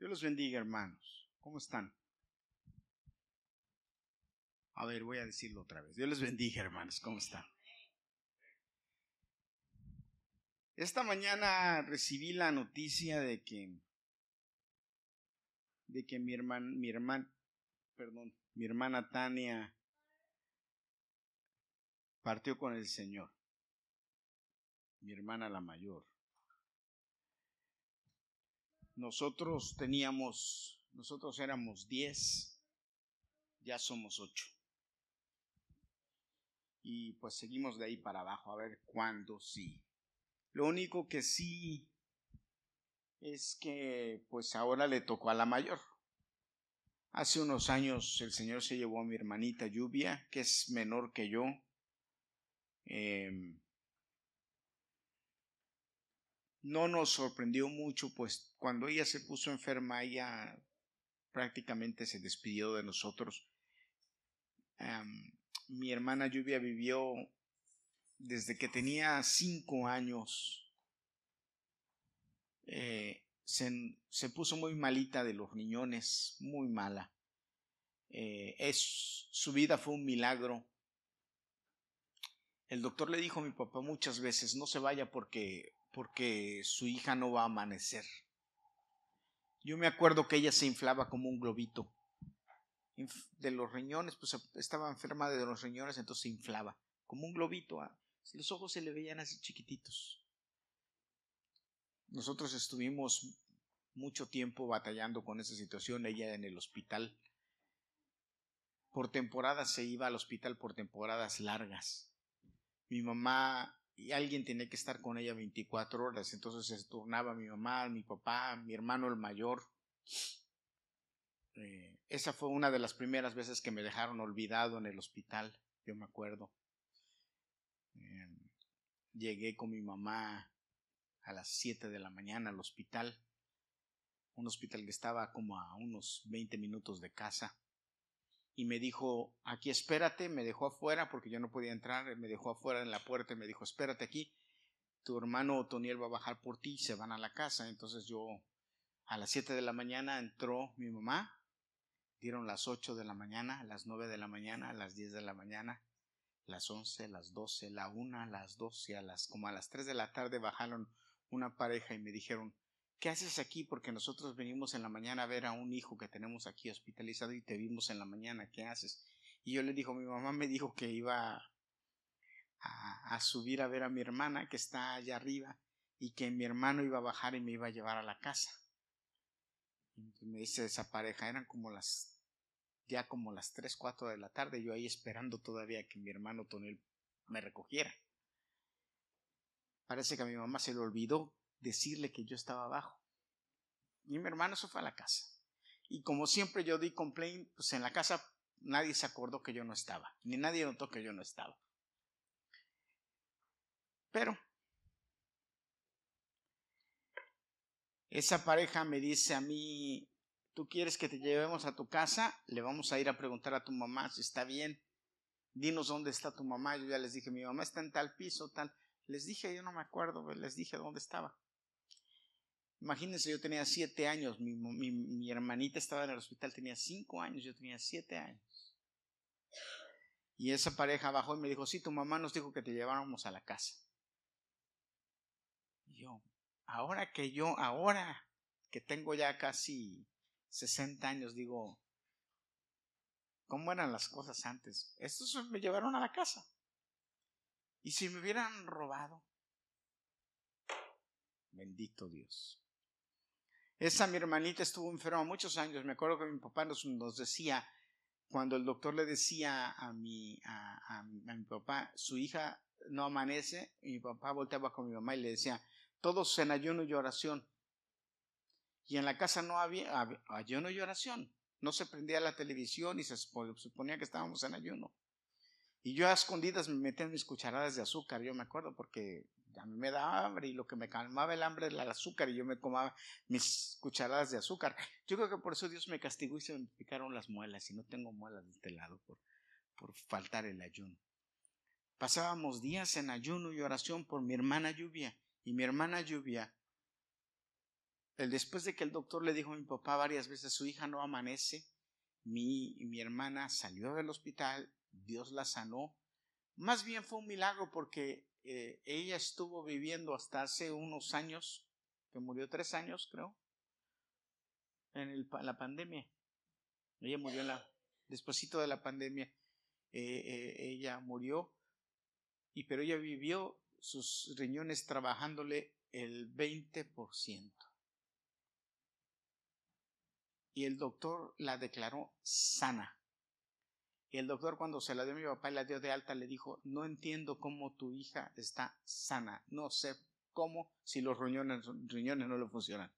Dios los bendiga, hermanos. ¿Cómo están? A ver, voy a decirlo otra vez. Dios les bendiga, hermanos. ¿Cómo están? Esta mañana recibí la noticia de que de que mi hermana, mi hermana, perdón, mi hermana Tania partió con el Señor. Mi hermana la mayor. Nosotros teníamos, nosotros éramos diez, ya somos ocho. Y pues seguimos de ahí para abajo a ver cuándo sí. Lo único que sí es que pues ahora le tocó a la mayor. Hace unos años el Señor se llevó a mi hermanita Lluvia, que es menor que yo. Em, no nos sorprendió mucho, pues cuando ella se puso enferma, ella prácticamente se despidió de nosotros. Mi hermana Lluvia vivió desde que tenía cinco años. Eh, se, puso muy malita de los riñones, muy mala. Eh, es, su vida fue un milagro. El doctor le dijo a mi papá muchas veces, no se vaya porque, porque su hija no va a amanecer. Yo me acuerdo que ella se inflaba como un globito. De los riñones, pues estaba enferma de los riñones, entonces se inflaba, como un globito. Ah, los ojos se le veían así chiquititos. Nosotros estuvimos mucho tiempo batallando con esa situación, ella en el hospital. Por temporadas se iba al hospital por temporadas largas. Mi mamá y alguien tenía que estar con ella 24 horas, entonces se turnaba mi mamá, mi papá, mi hermano el mayor. Eh, esa fue una de las primeras veces que me dejaron olvidado en el hospital, yo me acuerdo. Eh, llegué con mi mamá a las 7 de la mañana al hospital, un hospital que estaba como a unos 20 minutos de casa, y me dijo, aquí espérate, me dejó afuera porque yo no podía entrar, me dejó afuera en la puerta y me dijo, espérate aquí, tu hermano Otoniel va a bajar por ti y se van a la casa. Entonces yo, a las 7 de la mañana entró mi mamá, dieron las 8 de la mañana, las 9 de la mañana, las 10 de la mañana, las 11, las 12, la 1, las 12, a las como a las 3 de la tarde bajaron una pareja y me dijeron, ¿qué haces aquí? Porque nosotros venimos en la mañana a ver a un hijo que tenemos aquí hospitalizado y te vimos en la mañana, ¿qué haces? Y yo le dijo, mi mamá me dijo que iba a, subir a ver a mi hermana que está allá arriba y que mi hermano iba a bajar y me iba a llevar a la casa. Me dice esa pareja, eran como las, ya como las 3, 4 de la tarde, yo ahí esperando todavía que mi hermano Tonel me recogiera. Parece que a mi mamá se le olvidó decirle que yo estaba abajo. Y mi hermano se fue a la casa. Y como siempre yo di complaint, pues en la casa nadie se acordó que yo no estaba, ni nadie notó que yo no estaba. Pero esa pareja me dice a mí, tú quieres que te llevemos a tu casa, le vamos a ir a preguntar a tu mamá si está bien. Dinos dónde está tu mamá. Yo ya les dije, mi mamá está en tal piso, tal. Les dije, yo no me acuerdo, les dije dónde estaba. Imagínense, yo tenía siete años, mi, hermanita estaba en el hospital, tenía cinco años, yo tenía siete años. Y esa pareja bajó y me dijo, sí, tu mamá nos dijo que te lleváramos a la casa. Y yo, ahora que yo, ahora que tengo ya casi 60 años, digo, ¿cómo eran las cosas antes? Estos me llevaron a la casa. ¿Y si me hubieran robado? Bendito Dios. Esa mi hermanita estuvo enferma muchos años. Me acuerdo que mi papá nos, decía, cuando el doctor le decía a mi, a, mi papá, su hija no amanece, y mi papá volteaba con mi mamá y le decía, todos en ayuno y oración. Y en la casa no había ayuno y oración. No se prendía la televisión y se suponía que estábamos en ayuno. Y yo a escondidas me metía en mis cucharadas de azúcar, yo me acuerdo, porque a mí me daba hambre y lo que me calmaba el hambre era el azúcar y yo me comaba mis cucharadas de azúcar. Yo creo que por eso Dios me castigó y se me picaron las muelas y no tengo muelas de este lado por, por faltar el ayuno. Pasábamos días en ayuno y oración por mi hermana Lluvia y mi hermana Lluvia el después de que el doctor le dijo a mi papá varias veces, su hija no amanece, mi, mi hermana salió del hospital, Dios la sanó. Más bien fue un milagro porque eh, ella estuvo viviendo hasta hace unos años, que murió tres años, creo, en, la pandemia. Ella murió en la, despuesito de la pandemia. Eh, eh, ella murió, y pero ella vivió sus riñones trabajándole el 20% y el doctor la declaró sana. Y el doctor cuando se la dio a mi papá y la dio de alta le dijo, no entiendo cómo tu hija está sana, no sé cómo si los riñones, riñones no le funcionan.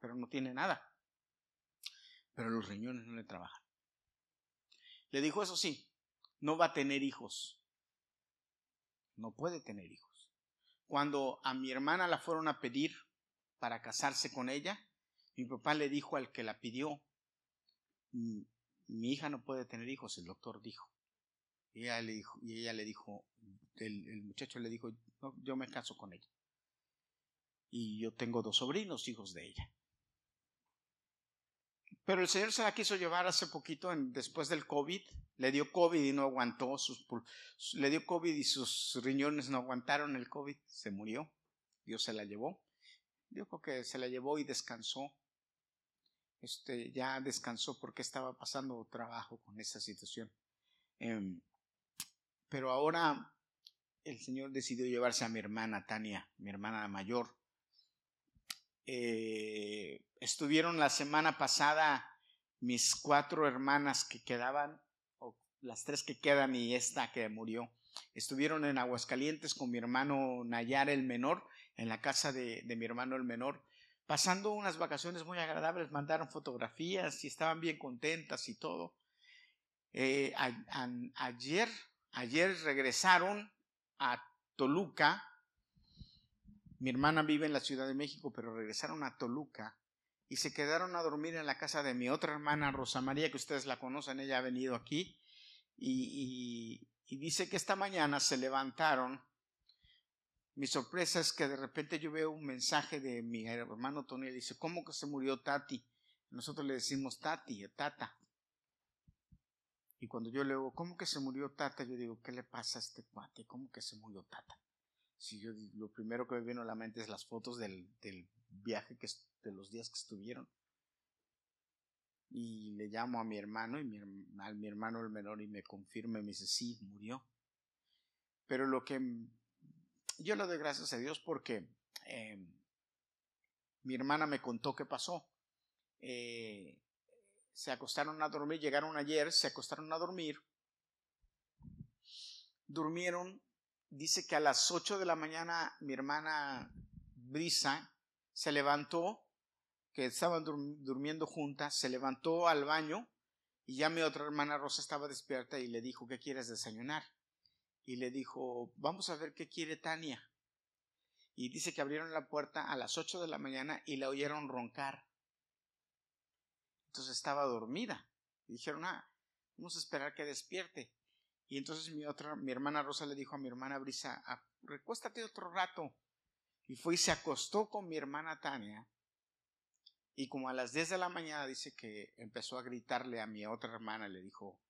Pero no tiene nada. Pero los riñones no le trabajan. Le dijo, eso sí, no va a tener hijos. No puede tener hijos. Cuando a mi hermana la fueron a pedir para casarse con ella, mi papá le dijo al que la pidió, mi hija no puede tener hijos, el doctor dijo. Y ella le dijo, y ella le dijo el, muchacho le dijo, yo me caso con ella. Y yo tengo dos sobrinos, hijos de ella. Pero el Señor se la quiso llevar hace poquito, después del COVID. Le dio COVID y no aguantó. Sus, le dio COVID y sus riñones no aguantaron el COVID. Se murió. Dios se la llevó. Dijo que se la llevó y descansó este, ya descansó porque estaba pasando trabajo con esa situación. Em, pero ahora el Señor decidió llevarse a mi hermana Tania, mi hermana mayor. Eh, estuvieron la semana pasada mis cuatro hermanas que quedaban, o las tres que quedan y esta que murió. Estuvieron en Aguascalientes con mi hermano Nayar el menor, en la casa de mi hermano el menor pasando unas vacaciones muy agradables, mandaron fotografías y estaban bien contentas y todo. Eh, ayer, ayer regresaron a Toluca. Mi hermana vive en la Ciudad de México, pero regresaron a Toluca y se quedaron a dormir en la casa de mi otra hermana Rosa María, que ustedes la conocen, ella ha venido aquí, y dice que esta mañana se levantaron mi sorpresa es que de repente yo veo un mensaje de mi hermano Tony y dice, ¿cómo que se murió Tati? Nosotros le decimos Tati, Tata. Y cuando yo le digo, ¿cómo que se murió Tata? Yo digo, ¿qué le pasa a este cuate? ¿Cómo que se murió Tata? Si yo, lo primero que me vino a la mente es las fotos del, viaje, que, de los días que estuvieron. Y le llamo a mi hermano, y mi, mi hermano el menor, y me confirma, y me dice, sí, murió. Pero lo que yo le doy gracias a Dios porque em, mi hermana me contó qué pasó. Eh, se acostaron a dormir, llegaron ayer, se acostaron a dormir, durmieron, dice que a las 8 de la mañana mi hermana Brisa se levantó, que estaban durmiendo juntas, se levantó al baño y ya mi otra hermana Rosa estaba despierta y le dijo, ¿qué quieres desayunar? Y le dijo, vamos a ver qué quiere Tania. Y dice que abrieron la puerta a las 8 de la mañana y la oyeron roncar. Entonces estaba dormida. Y dijeron, ah, vamos a esperar que despierte. Y entonces mi otra, mi hermana Rosa le dijo a mi hermana Brisa, ah, recuéstate otro rato. Y fue y se acostó con mi hermana Tania. Y como a las 10 de la mañana dice que empezó a gritarle a mi otra hermana, le dijo,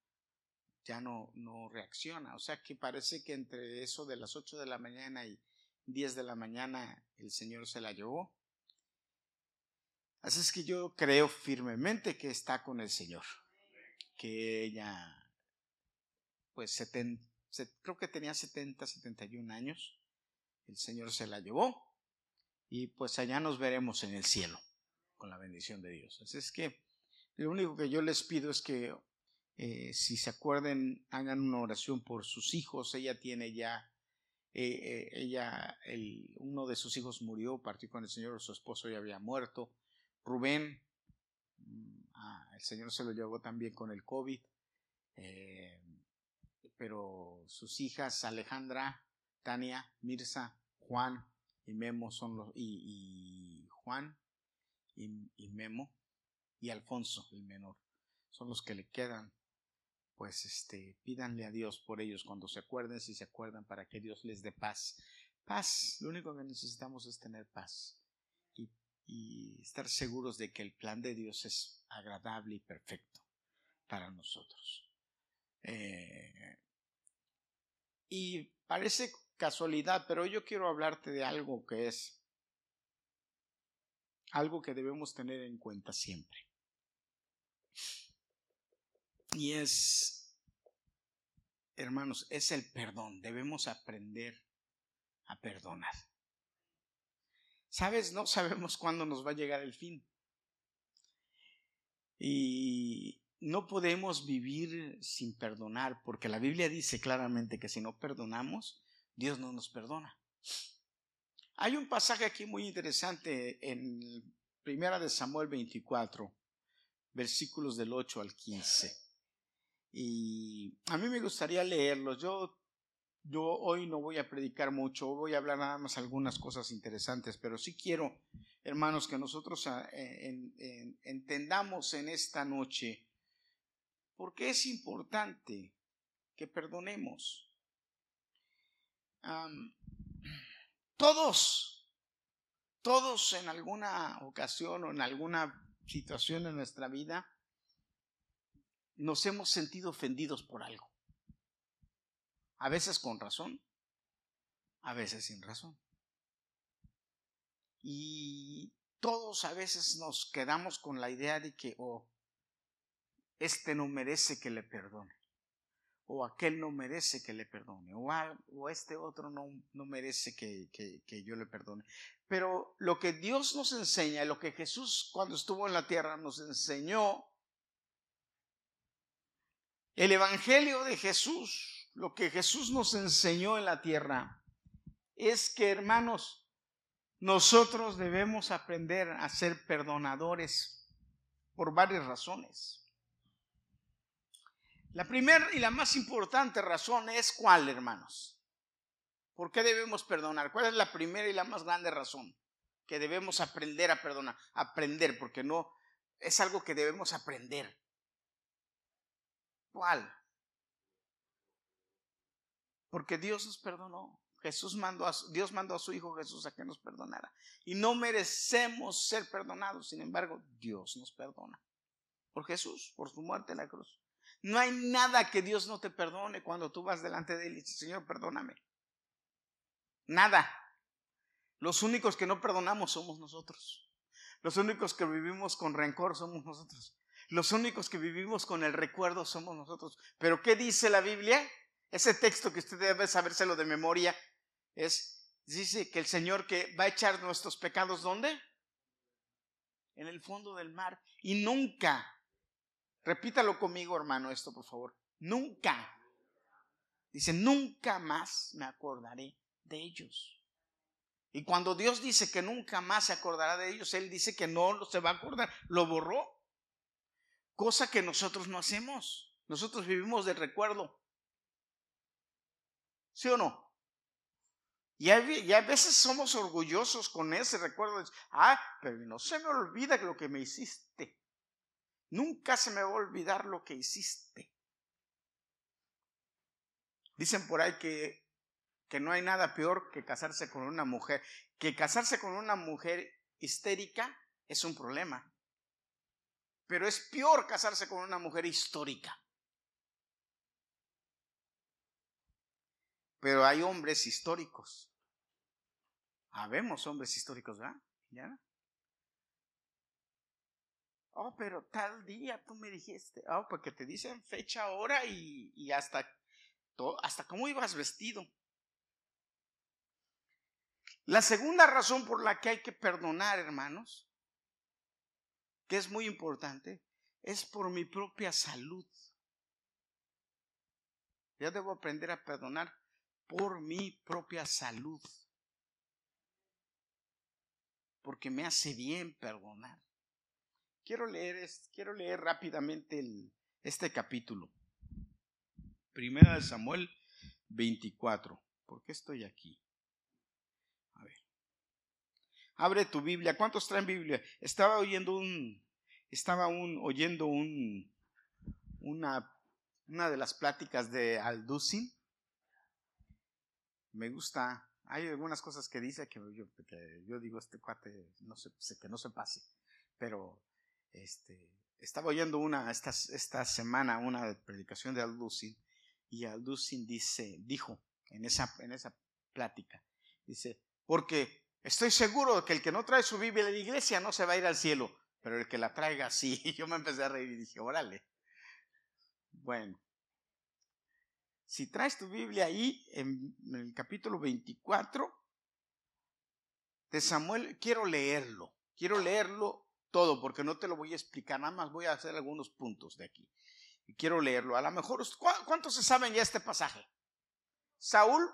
ya no, no reacciona. O sea que parece que entre eso de las 8 de la mañana y 10 de la mañana el Señor se la llevó. Así es que yo creo firmemente que está con el Señor. Que ella, pues creo que tenía 70, 71 años. El Señor se la llevó. Y pues allá nos veremos en el cielo con la bendición de Dios. Así es que lo único que yo les pido es que eh, si se acuerden, hagan una oración por sus hijos. Ella tiene ya, eh, eh, ella, el, uno de sus hijos murió, partió con el Señor, su esposo ya había muerto. Rubén, mm, ah, el Señor se lo llevó también con el COVID. pero sus hijas, Alejandra, Tania, Mirza, Juan y Memo son los, y, Juan y, y Memo y Alfonso, el menor, son los que le quedan pues este, pídanle a Dios por ellos cuando se acuerden, si se acuerdan, para que Dios les dé paz. Paz, lo único que necesitamos es tener paz. Y estar seguros de que el plan de Dios es agradable y perfecto para nosotros. Eh, y parece casualidad, pero yo quiero hablarte de algo que es algo que debemos tener en cuenta siempre. Y es, hermanos, es el perdón. Debemos aprender a perdonar. Sabes, no sabemos cuándo nos va a llegar el fin. Y no podemos vivir sin perdonar, porque la Biblia dice claramente que si no perdonamos, Dios no nos perdona. Hay un pasaje aquí muy interesante en Primera de Samuel 24, versículos del 8 al 15. Y a mí me gustaría leerlos. Yo, yo hoy no voy a predicar mucho, voy a hablar nada más algunas cosas interesantes, pero sí quiero, hermanos, que nosotros ah, entendamos en esta noche por qué es importante que perdonemos. todos, todos en alguna ocasión o en alguna situación en nuestra vida nos hemos sentido ofendidos por algo. A veces con razón, a veces sin razón. Y todos a veces nos quedamos con la idea de que, oh, este no merece que le perdone, o aquel no merece que le perdone, o, o este otro no, no merece que, que yo le perdone. Pero lo que Dios nos enseña, lo que Jesús cuando estuvo en la tierra nos enseñó, el Evangelio de Jesús, lo que Jesús nos enseñó en la tierra, es que, hermanos, nosotros debemos aprender a ser perdonadores por varias razones. La primera y la más importante razón es cuál, hermanos. ¿Por qué debemos perdonar? ¿Cuál es la primera y la más grande razón? Que debemos aprender a perdonar. Aprender, porque no es algo que debemos aprender. ¿Cuál? Porque Dios nos perdonó. Jesús mandó a, Dios mandó a su Hijo Jesús a que nos perdonara. Y no merecemos ser perdonados. Sin embargo, Dios nos perdona. Por Jesús, por su muerte en la cruz. No hay nada que Dios no te perdone cuando tú vas delante de Él y dices, Señor, perdóname. Nada. Los únicos que no perdonamos somos nosotros. Los únicos que vivimos con rencor somos nosotros. Los únicos que vivimos con el recuerdo somos nosotros. Pero ¿qué dice la Biblia? Ese texto que usted debe sabérselo de memoria es, dice que el Señor que va a echar nuestros pecados, ¿dónde? En el fondo del mar. Y nunca Repítalo conmigo, hermano, esto, por favor. Nunca. Dice, nunca más me acordaré de ellos. Y cuando Dios dice que nunca más se acordará de ellos, Él dice que no se va a acordar. Lo borró. Cosa que nosotros no hacemos. Nosotros vivimos de recuerdo. ¿Sí o no? Y a, veces somos orgullosos con ese recuerdo. Ah, pero no se me olvida lo que me hiciste. Nunca se me va a olvidar lo que hiciste. Dicen por ahí que, que no hay nada peor que casarse con una mujer. Que casarse con una mujer histérica es un problema. Pero es peor casarse con una mujer histórica. Pero hay hombres históricos. Habemos hombres históricos, ¿verdad? ¿Ya? Oh, pero tal día tú me dijiste. Oh, porque te dicen fecha, hora y, y hasta, hasta cómo ibas vestido. La segunda razón por la que hay que perdonar, hermanos, que es muy importante, es por mi propia salud. Yo debo aprender a perdonar por mi propia salud. Porque me hace bien perdonar. Quiero leer, quiero leer rápidamente el, este capítulo. Primera de Samuel 24. ¿Por qué estoy aquí? A ver. Abre tu Biblia. ¿Cuántos traen Biblia? Estaba oyendo un, estaba un, oyendo un, una, una de las pláticas de Alducin. Me gusta hay algunas cosas que dice que yo, que yo digo, este cuate, no sé, que no se pase. Pero, este, estaba oyendo una, esta, esta semana, una predicación de Alducin, y Alducin dice, dijo en esa, en esa plática, dice, porque estoy seguro que el que no trae su Biblia a la iglesia no se va a ir al cielo, pero el que la traiga sí. Yo me empecé a reír y dije, órale. Bueno, si traes tu Biblia ahí, en, el capítulo 24 de Samuel, quiero leerlo. Quiero leerlo todo, porque no te lo voy a explicar, nada más voy a hacer algunos puntos de aquí. Y quiero leerlo. A lo mejor, ¿cuántos se saben ya este pasaje? Saúl,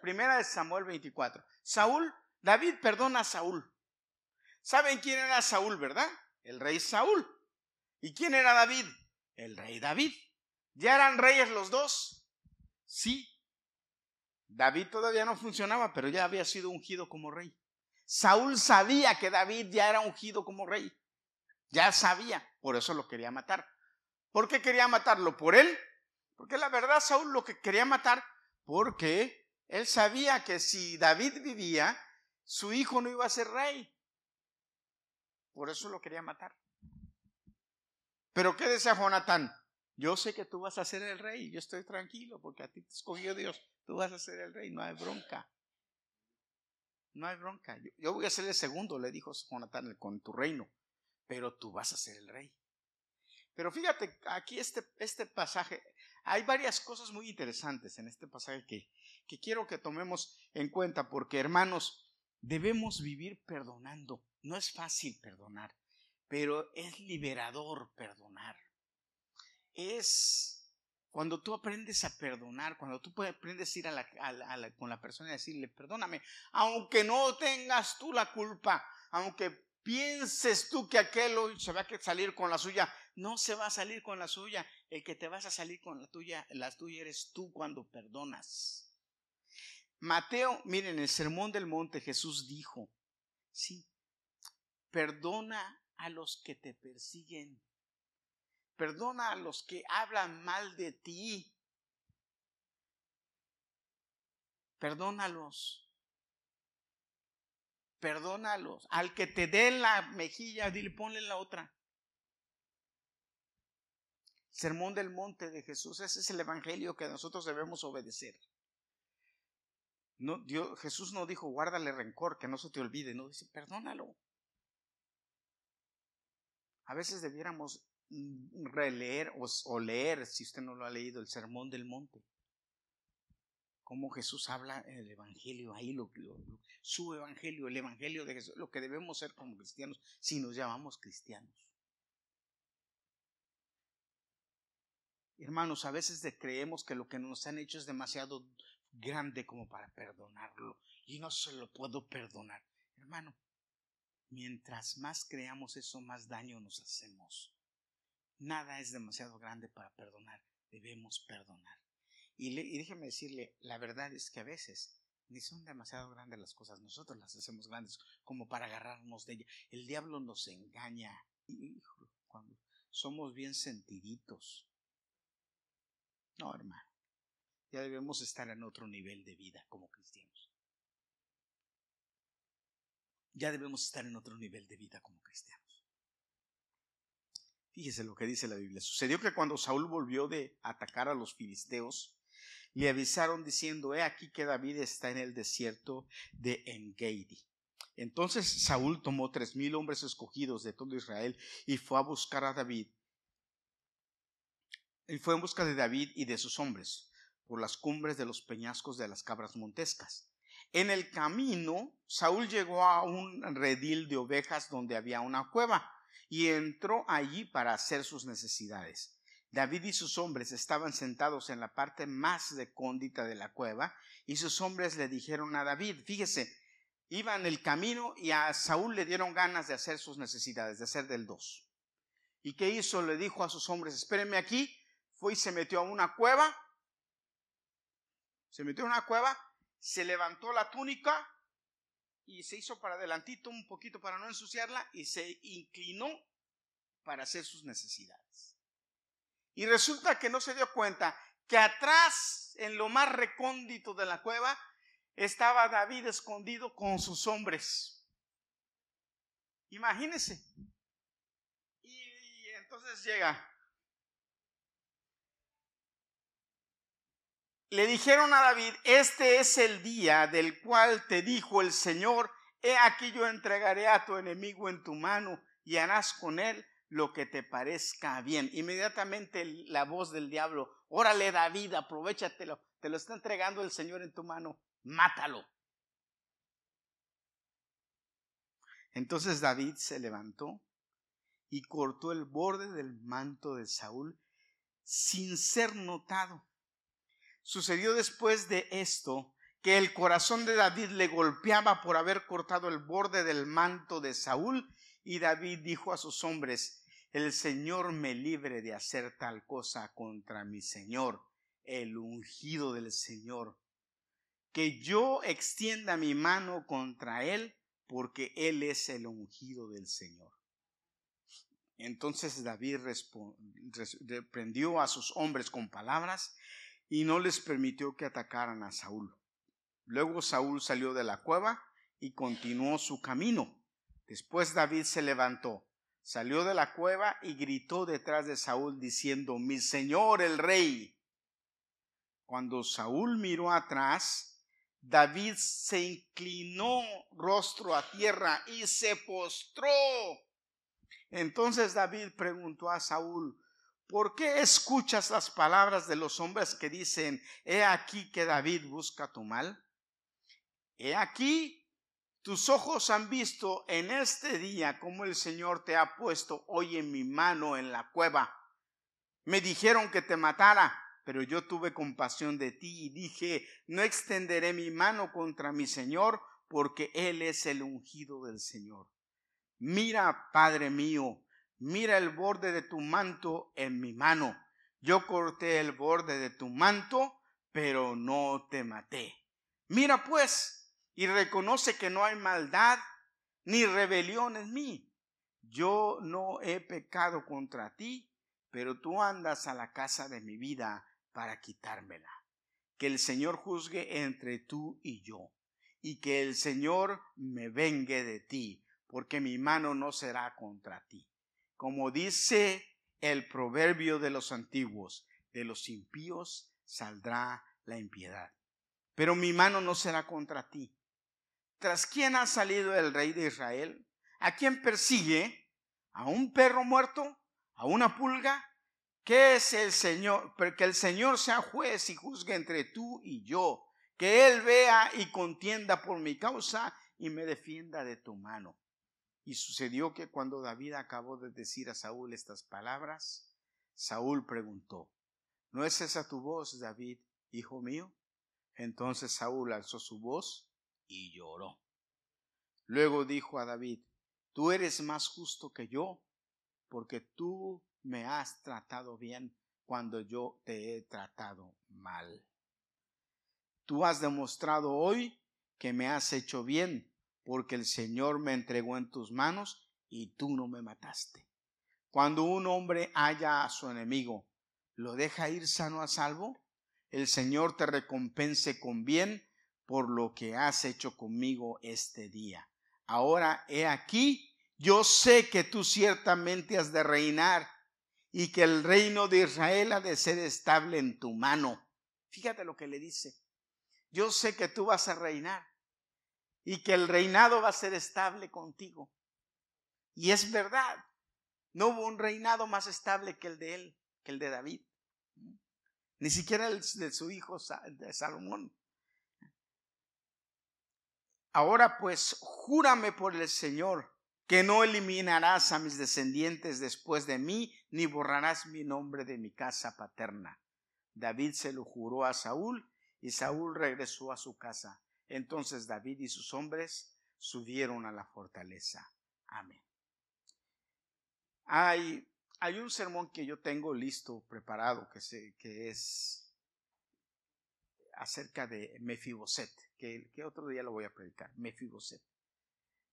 primera de Samuel 24. Saúl, David perdona a Saúl. ¿Saben quién era Saúl, verdad? El rey Saúl. ¿Y quién era David? El rey David. ¿Ya eran reyes los dos? Sí, David todavía no funcionaba, pero ya había sido ungido como rey. Saúl sabía que David ya era ungido como rey. Ya sabía, por eso lo quería matar. ¿Por qué quería matarlo? ¿Por él? Porque la verdad Saúl lo que quería matar, porque él sabía que si David vivía, su hijo no iba a ser rey. Por eso lo quería matar. Pero ¿qué decía Jonatán? Yo sé que tú vas a ser el rey, yo estoy tranquilo porque a ti te escogió Dios, tú vas a ser el rey, no hay bronca. No hay bronca. Yo, voy a ser el segundo, le dijo Jonathan, con tu reino, pero tú vas a ser el rey. Pero fíjate, aquí este, este pasaje, hay varias cosas muy interesantes en este pasaje que, que quiero que tomemos en cuenta porque hermanos, debemos vivir perdonando. No es fácil perdonar, pero es liberador perdonar es cuando tú aprendes a perdonar, cuando tú aprendes a ir a con la persona y decirle, perdóname, aunque no tengas tú la culpa, aunque pienses tú que aquel se va a salir con la suya, no se va a salir con la suya, el que te vas a salir con la tuya, la tuya eres tú cuando perdonas. Mateo, miren, el sermón del monte Jesús dijo, sí, perdona a los que te persiguen Perdona a los que hablan mal de ti. Perdónalos. Perdónalos. Al que te dé la mejilla, dile, ponle la otra. Sermón del monte de Jesús, ese es el evangelio que nosotros debemos obedecer. No, Dios, Jesús no dijo, guárdale rencor, que no se te olvide, no dice, perdónalo. A veces debiéramos releer o, leer, si usted no lo ha leído, el Sermón del Monte. Cómo Jesús habla en el Evangelio, ahí su Evangelio, el Evangelio de Jesús, lo que debemos ser como cristianos, si nos llamamos cristianos. Hermanos, a veces creemos que lo que nos han hecho es demasiado grande como para perdonarlo y no se lo puedo perdonar. Hermano, mientras más creamos eso, más daño nos hacemos. Nada es demasiado grande para perdonar. Debemos perdonar. Y, déjeme decirle, la verdad es que a veces ni son demasiado grandes las cosas. Nosotros las hacemos grandes como para agarrarnos de ella. El diablo nos engaña. cuando somos bien sentiditos. No, hermano. Ya debemos estar en otro nivel de vida como cristianos. Ya debemos estar en otro nivel de vida como cristianos. Fíjese lo que dice la Biblia. Sucedió que cuando Saúl volvió de atacar a los filisteos, le avisaron diciendo, he aquí que David está en el desierto de Engedi. Entonces Saúl tomó tres mil hombres escogidos de todo Israel y fue a buscar a David. Y fue en busca de David y de sus hombres por las cumbres de los peñascos de las cabras montescas. En el camino, Saúl llegó a un redil de ovejas donde había una cueva y entró allí para hacer sus necesidades. David y sus hombres estaban sentados en la parte más recóndita de la cueva y sus hombres le dijeron a David, fíjese, iba en el camino y a Saúl le dieron ganas de hacer sus necesidades, de hacer del dos. ¿Y qué hizo? Le dijo a sus hombres, espérenme aquí, fue y se metió a una cueva, se metió a una cueva, se levantó la túnica y se hizo para adelantito un poquito para no ensuciarla y se inclinó para hacer sus necesidades. Y resulta que no se dio cuenta que atrás, en lo más recóndito de la cueva, estaba David escondido con sus hombres. Imagínense. Y entonces llega. Le dijeron a David, este es el día del cual te dijo el Señor, he aquí yo entregaré a tu enemigo en tu mano y harás con él lo que te parezca bien. Inmediatamente la voz del diablo, órale David, aprovechatelo, te lo está entregando el Señor en tu mano, mátalo. Entonces David se levantó y cortó el borde del manto de Saúl sin ser notado. Sucedió después de esto que el corazón de David le golpeaba por haber cortado el borde del manto de Saúl y David dijo a sus hombres, el Señor me libre de hacer tal cosa contra mi Señor, el ungido del Señor. Que yo extienda mi mano contra él, porque él es el ungido del Señor. Entonces David reprendió a sus hombres con palabras y no les permitió que atacaran a Saúl. Luego Saúl salió de la cueva y continuó su camino. Después David se levantó salió de la cueva y gritó detrás de Saúl diciendo, mi señor el rey. Cuando Saúl miró atrás, David se inclinó rostro a tierra y se postró. Entonces David preguntó a Saúl, ¿por qué escuchas las palabras de los hombres que dicen, he aquí que David busca tu mal? He aquí tus ojos han visto en este día cómo el Señor te ha puesto hoy en mi mano en la cueva. Me dijeron que te matara, pero yo tuve compasión de ti y dije, no extenderé mi mano contra mi Señor, porque Él es el ungido del Señor. Mira, Padre mío, mira el borde de tu manto en mi mano. Yo corté el borde de tu manto, pero no te maté. Mira pues, y reconoce que no hay maldad ni rebelión en mí. Yo no he pecado contra ti, pero tú andas a la casa de mi vida para quitármela. Que el Señor juzgue entre tú y yo, y que el Señor me vengue de ti, porque mi mano no será contra ti. Como dice el proverbio de los antiguos, de los impíos saldrá la impiedad. Pero mi mano no será contra ti, ¿Tras quién ha salido el rey de Israel? ¿A quién persigue? ¿A un perro muerto? ¿A una pulga? ¿Qué es el Señor? Que el Señor sea juez y juzgue entre tú y yo. Que Él vea y contienda por mi causa y me defienda de tu mano. Y sucedió que cuando David acabó de decir a Saúl estas palabras, Saúl preguntó, ¿no es esa tu voz, David, hijo mío? Entonces Saúl alzó su voz y lloró. Luego dijo a David, tú eres más justo que yo, porque tú me has tratado bien cuando yo te he tratado mal. Tú has demostrado hoy que me has hecho bien, porque el Señor me entregó en tus manos y tú no me mataste. Cuando un hombre haya a su enemigo, ¿lo deja ir sano a salvo? El Señor te recompense con bien por lo que has hecho conmigo este día. Ahora he aquí, yo sé que tú ciertamente has de reinar y que el reino de Israel ha de ser estable en tu mano. Fíjate lo que le dice. Yo sé que tú vas a reinar y que el reinado va a ser estable contigo. Y es verdad, no hubo un reinado más estable que el de él, que el de David. Ni siquiera el de su hijo Salomón. Ahora pues, júrame por el Señor que no eliminarás a mis descendientes después de mí, ni borrarás mi nombre de mi casa paterna. David se lo juró a Saúl, y Saúl regresó a su casa. Entonces David y sus hombres subieron a la fortaleza. Amén. Hay, un sermón que yo tengo listo, preparado, que, que es acerca de Mefiboset que, otro día lo voy a predicar, Mefiboset.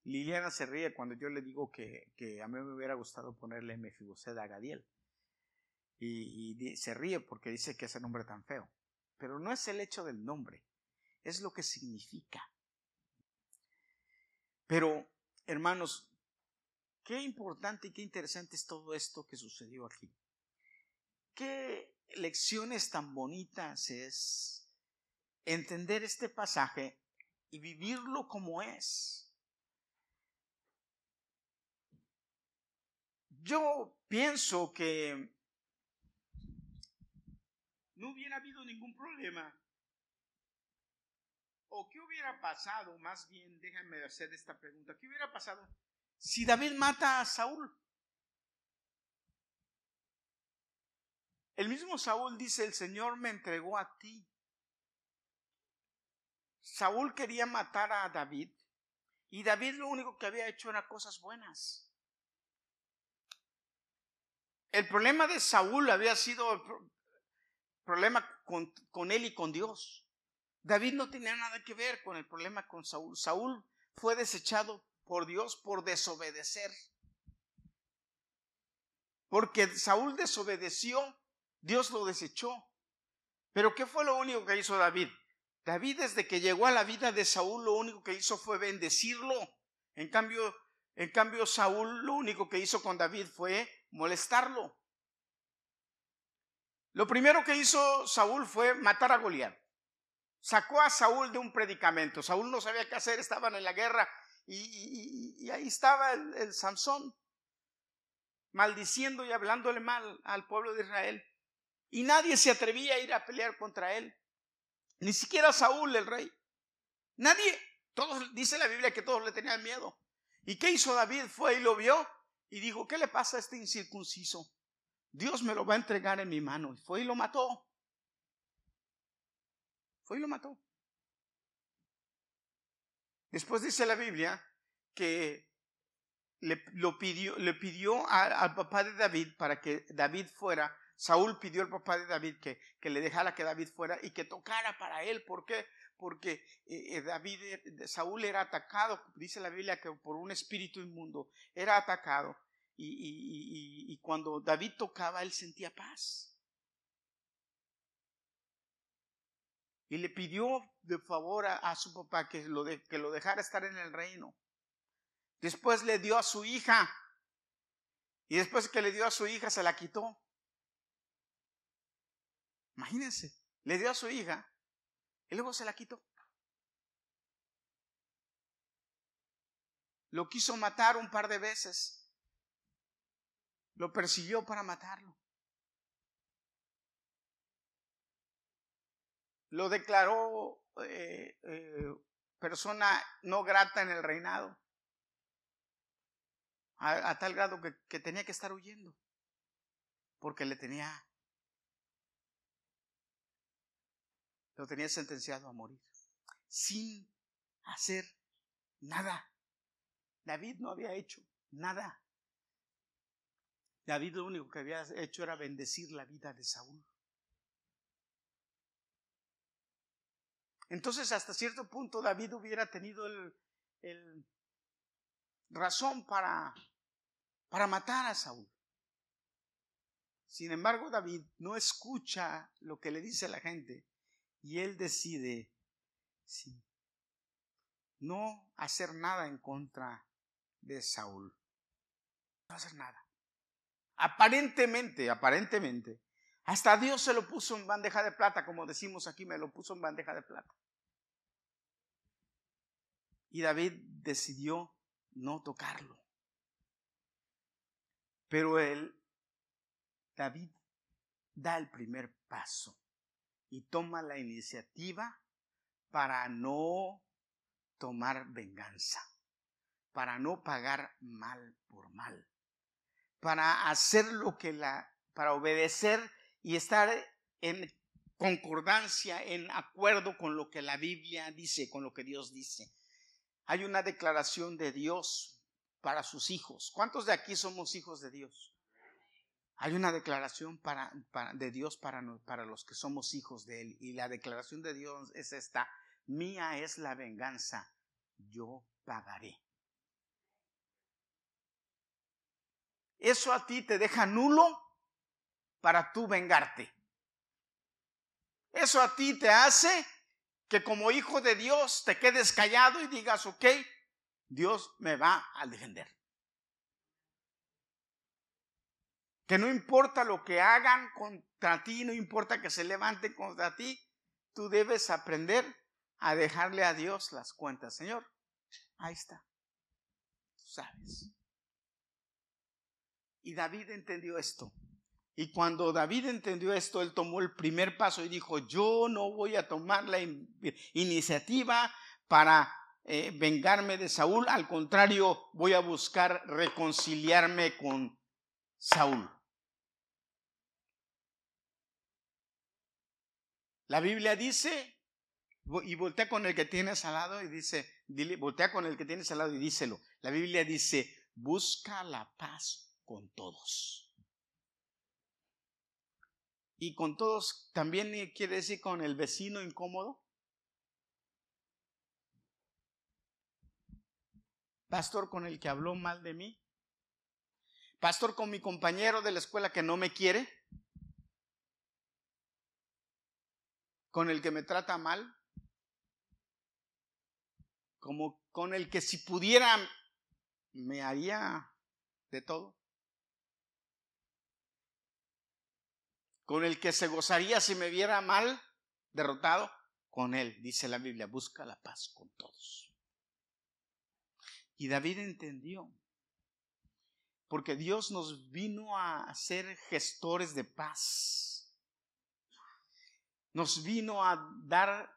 Liliana se ríe cuando yo le digo que, a mí me hubiera gustado ponerle Mefiboset a Gadiel. Y, se ríe porque dice que ese nombre tan feo. Pero no es el hecho del nombre, es lo que significa. Pero, hermanos, qué importante y qué interesante es todo esto que sucedió aquí. Qué lecciones tan bonitas es entender este pasaje y vivirlo como es. Yo pienso que no hubiera habido ningún problema. ¿O qué hubiera pasado? Más bien, déjame hacer esta pregunta. ¿Qué hubiera pasado si David mata a Saúl? El mismo Saúl dice, el Señor me entregó a ti. Saúl quería matar a David y David lo único que había hecho era cosas buenas. El problema de Saúl había sido el problema con, con, él y con Dios. David no tenía nada que ver con el problema con Saúl. Saúl fue desechado por Dios por desobedecer. Porque Saúl desobedeció, Dios lo desechó. Pero ¿qué fue lo único que hizo David? David desde que llegó a la vida de Saúl lo único que hizo fue bendecirlo. En cambio, en cambio Saúl lo único que hizo con David fue molestarlo. Lo primero que hizo Saúl fue matar a Goliat. Sacó a Saúl de un predicamento. Saúl no sabía qué hacer, estaban en la guerra y, ahí estaba el, el Sansón maldiciendo y hablándole mal al pueblo de Israel. Y nadie se atrevía a ir a pelear contra él. Ni siquiera Saúl, el rey. Nadie. Todos, dice la Biblia que todos le tenían miedo. ¿Y qué hizo David? Fue y lo vio y dijo, ¿qué le pasa a este incircunciso? Dios me lo va a entregar en mi mano. Y fue y lo mató. Fue y lo mató. Después dice la Biblia que le, lo pidió, le pidió al papá de David para que David fuera. Saúl pidió al papá de David que, le dejara que David fuera y que tocara para él. ¿Por qué? Porque eh, eh, David, eh, Saúl era atacado, dice la Biblia que por un espíritu inmundo era atacado y, cuando David tocaba, él sentía paz. Y le pidió de favor a, su papá que lo, que lo dejara estar en el reino. Después le dio a su hija. Y después que le dio a su hija, se la quitó. Imagínense, le dio a su hija y luego se la quitó. Lo quiso matar un par de veces lo persiguió para matarlo. Lo declaró eh, eh, persona no grata en el reinado. A, tal grado que, que tenía que estar huyendo. Porque le tenía. Lo tenía sentenciado a morir. Sin hacer nada. David no había hecho nada. David lo único que había hecho era bendecir la vida de Saúl. Entonces, hasta cierto punto, David hubiera tenido el, razón para, para matar a Saúl. Sin embargo, David no escucha lo que le dice la gente y él decide no hacer nada en contra de Saúl. No hacer nada. Aparentemente, aparentemente. Hasta Dios se lo puso en bandeja de plata, como decimos aquí, me lo puso en bandeja de plata. Y David decidió no tocarlo. Pero él, David, da el primer paso y toma la iniciativa para no tomar venganza, para no pagar mal por mal para hacer lo que la, para obedecer y estar en concordancia, en acuerdo con lo que la Biblia dice, con lo que Dios dice. Hay una declaración de Dios para sus hijos. ¿Cuántos de aquí somos hijos de Dios? Hay una declaración de Dios para, para los que somos hijos de Él. Y la declaración de Dios es esta, mía es la venganza, yo pagaré. eso a ti te deja nulo para tú vengarte. Eso a ti te hace que como hijo de Dios te quedes callado y digas, ok, Dios me va a defender. Que no importa lo que hagan contra ti, no importa que se levanten contra ti, tú debes aprender a dejarle a Dios las cuentas. Señor, ahí está. Tú sabes. Y David entendió esto. Y cuando David entendió esto, él tomó el primer paso y dijo, yo no voy a tomar la iniciativa para eh, vengarme de Saúl, al contrario, voy a buscar reconciliarme con Saúl. La Biblia dice, y voltea con el que tienes al lado y dice, dile, voltea con el que tienes al lado y díselo. La Biblia dice, busca la paz con todos. Y con todos también quiere decir con el vecino incómodo. Pastor con el que habló mal de mí. Pastor con mi compañero de la escuela que no me quiere. Con el que me trata mal. Como con el que si pudiera me haría de todo. Con el que se gozaría si me viera mal, derrotado, con él, dice la Biblia, busca la paz con todos. Y David entendió, porque Dios nos vino a ser gestores de paz. Nos vino a dar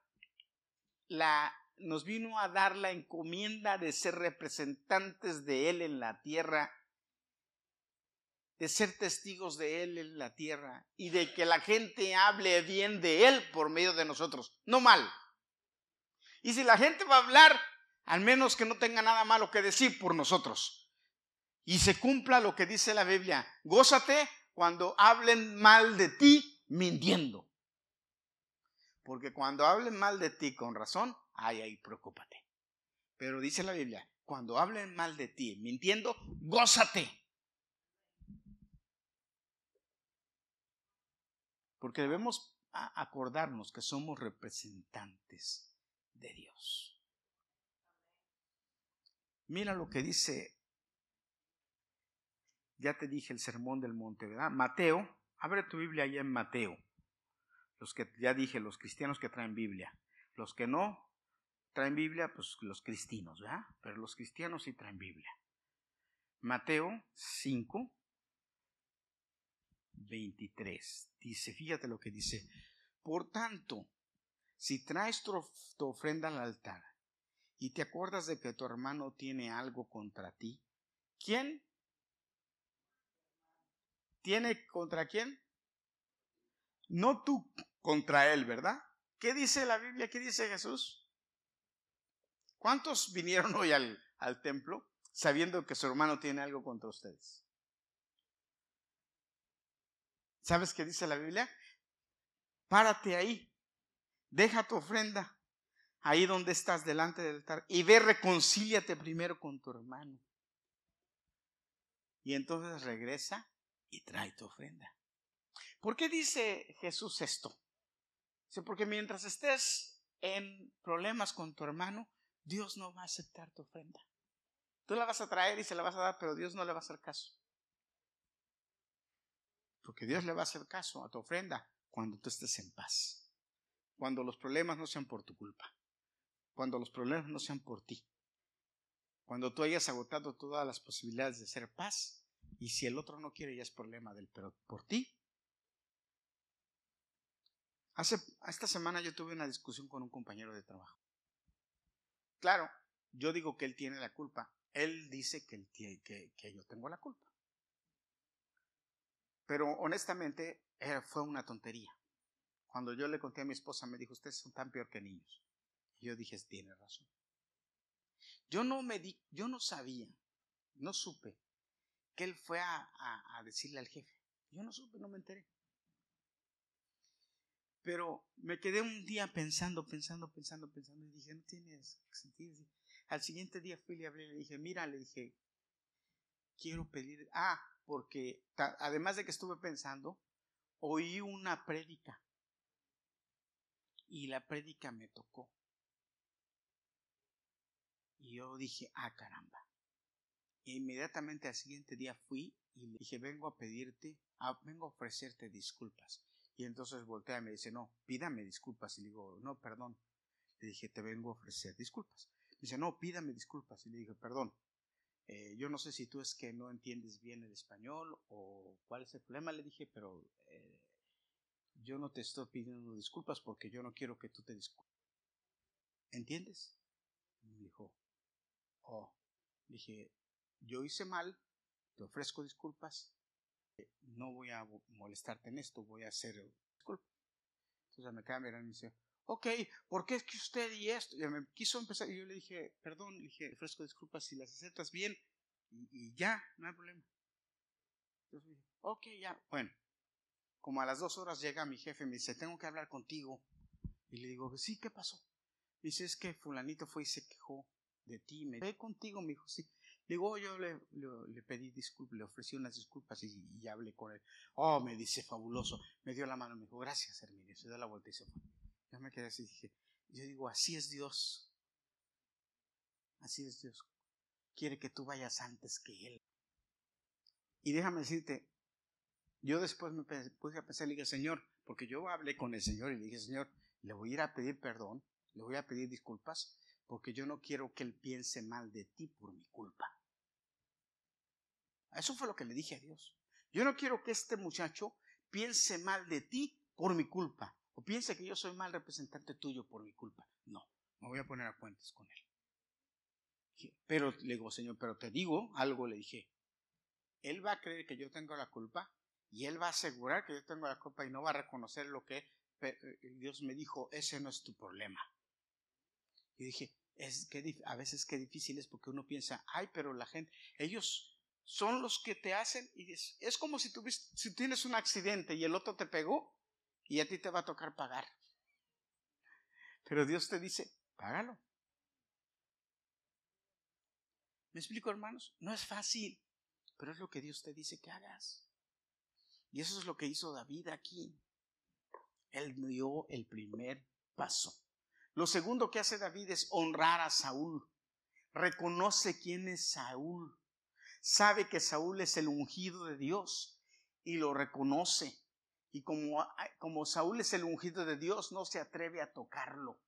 la nos vino a dar la encomienda de ser representantes de él en la tierra de ser testigos de Él en la tierra y de que la gente hable bien de Él por medio de nosotros, no mal. Y si la gente va a hablar, al menos que no tenga nada malo que decir por nosotros. Y se cumpla lo que dice la Biblia, gózate cuando hablen mal de ti mintiendo. Porque cuando hablen mal de ti con razón, ay, ay, preocúpate. Pero dice la Biblia, cuando hablen mal de ti mintiendo, gózate. Porque debemos acordarnos que somos representantes de Dios. Mira lo que dice, ya te dije el sermón del monte, ¿verdad? Mateo, abre tu Biblia allá en Mateo. Los que ya dije, los cristianos que traen Biblia. Los que no traen Biblia, pues los cristianos, ¿verdad? Pero los cristianos sí traen Biblia. Mateo 5, 23. Dice, fíjate lo que dice. Por tanto, si traes tu, ofrenda al altar y te acuerdas de que tu hermano tiene algo contra ti, ¿quién? ¿Tiene contra quién? No tú contra él, ¿verdad? ¿Qué dice la Biblia? ¿Qué dice Jesús? ¿Cuántos vinieron hoy al, al templo sabiendo que su hermano tiene algo contra ustedes? ¿Sabes qué dice la Biblia? Párate ahí, deja tu ofrenda ahí donde estás delante del altar y ve, reconcíliate primero con tu hermano. Y entonces regresa y trae tu ofrenda. ¿Por qué dice Jesús esto? Porque mientras estés en problemas con tu hermano, Dios no va a aceptar tu ofrenda. Tú la vas a traer y se la vas a dar, pero Dios no le va a hacer caso. Porque Dios le va a hacer caso a tu ofrenda cuando tú estés en paz. Cuando los problemas no sean por tu culpa. Cuando los problemas no sean por ti. Cuando tú hayas agotado todas las posibilidades de hacer paz. Y si el otro no quiere, ya es problema del, pero por ti. Hace, esta semana yo tuve una discusión con un compañero de trabajo. Claro, yo digo que él tiene la culpa. Él dice que, yo tengo la culpa. Pero honestamente fue una tontería. Cuando yo le conté a mi esposa, me dijo, ustedes son tan peor que niños. Y yo dije, tiene razón. Yo no me di, yo no sabía, no supe que él fue a, a decirle al jefe. Yo no supe, no me enteré. Pero me quedé un día pensando, pensando, pensando, pensando y dije, no tiene sentido. Al siguiente día fui y le hablé le dije, mira, le dije, quiero pedir, ah, porque además de que estuve pensando, oí una prédica. y la prédica me tocó. Y yo dije, ah, caramba. E inmediatamente al siguiente día fui y le dije, vengo a pedirte, vengo a ofrecerte disculpas. Y entonces voltea y me dice, no, pídame disculpas. Y le digo, no, perdón. Le dije, te vengo a ofrecer disculpas. Me dice, no, pídame disculpas. Y le dije, perdón. Eh, yo no sé si tú es que no entiendes bien el español o cuál es el problema, le dije, pero eh, yo no te estoy pidiendo disculpas porque yo no quiero que tú te disculpes. ¿Entiendes? Me dijo, oh, dije, yo hice mal, te ofrezco disculpas, eh, no voy a molestarte en esto, voy a hacer disculpas. Entonces me mirando y me dice, ok, ¿por qué es que usted y esto? Y me quiso empezar y yo le dije, perdón, le dije, ofrezco disculpas si las aceptas bien y, ya, no hay problema. Entonces dije, ok, ya, bueno. Como a las dos horas llega mi jefe y me dice, tengo que hablar contigo. Y le digo, sí, ¿qué pasó? Me dice, es que fulanito fue y se quejó de ti. Me ve contigo, me dijo, sí. Le digo, oh, yo le, pedí disculpas, le ofrecí unas disculpas y, hablé con él. Oh, me dice, fabuloso. Me dio la mano, me dijo, gracias, Herminio. Se dio la vuelta y se fue. Yo me quedé así y dije, yo digo, así es Dios. Así es Dios. Quiere que tú vayas antes que Él. Y déjame decirte, yo después me puse a pensar, le dije, Señor, porque yo hablé con el Señor y le dije, Señor, le voy a ir a pedir perdón, le voy a pedir disculpas, porque yo no quiero que Él piense mal de ti por mi culpa. Eso fue lo que le dije a Dios. Yo no quiero que este muchacho piense mal de ti por mi culpa o piense que yo soy mal representante tuyo por mi culpa. No, me voy a poner a cuentas con él. Pero le digo, Señor, pero te digo algo, le dije. Él va a creer que yo tengo la culpa y él va a asegurar que yo tengo la culpa y no va a reconocer lo que eh, Dios me dijo, ese no es tu problema. Y dije, es que a veces qué difícil es porque uno piensa, ay, pero la gente, ellos son los que te hacen y es, es como si, tuviste, si tienes un accidente y el otro te pegó y a ti te va a tocar pagar. Pero Dios te dice, págalo. ¿Me explico, hermanos? No es fácil, pero es lo que Dios te dice que hagas. Y eso es lo que hizo David aquí. Él dio el primer paso. Lo segundo que hace David es honrar a Saúl. Reconoce quién es Saúl. Sabe que Saúl es el ungido de Dios y lo reconoce. Y como, como Saúl es el ungido de Dios, no se atreve a tocarlo.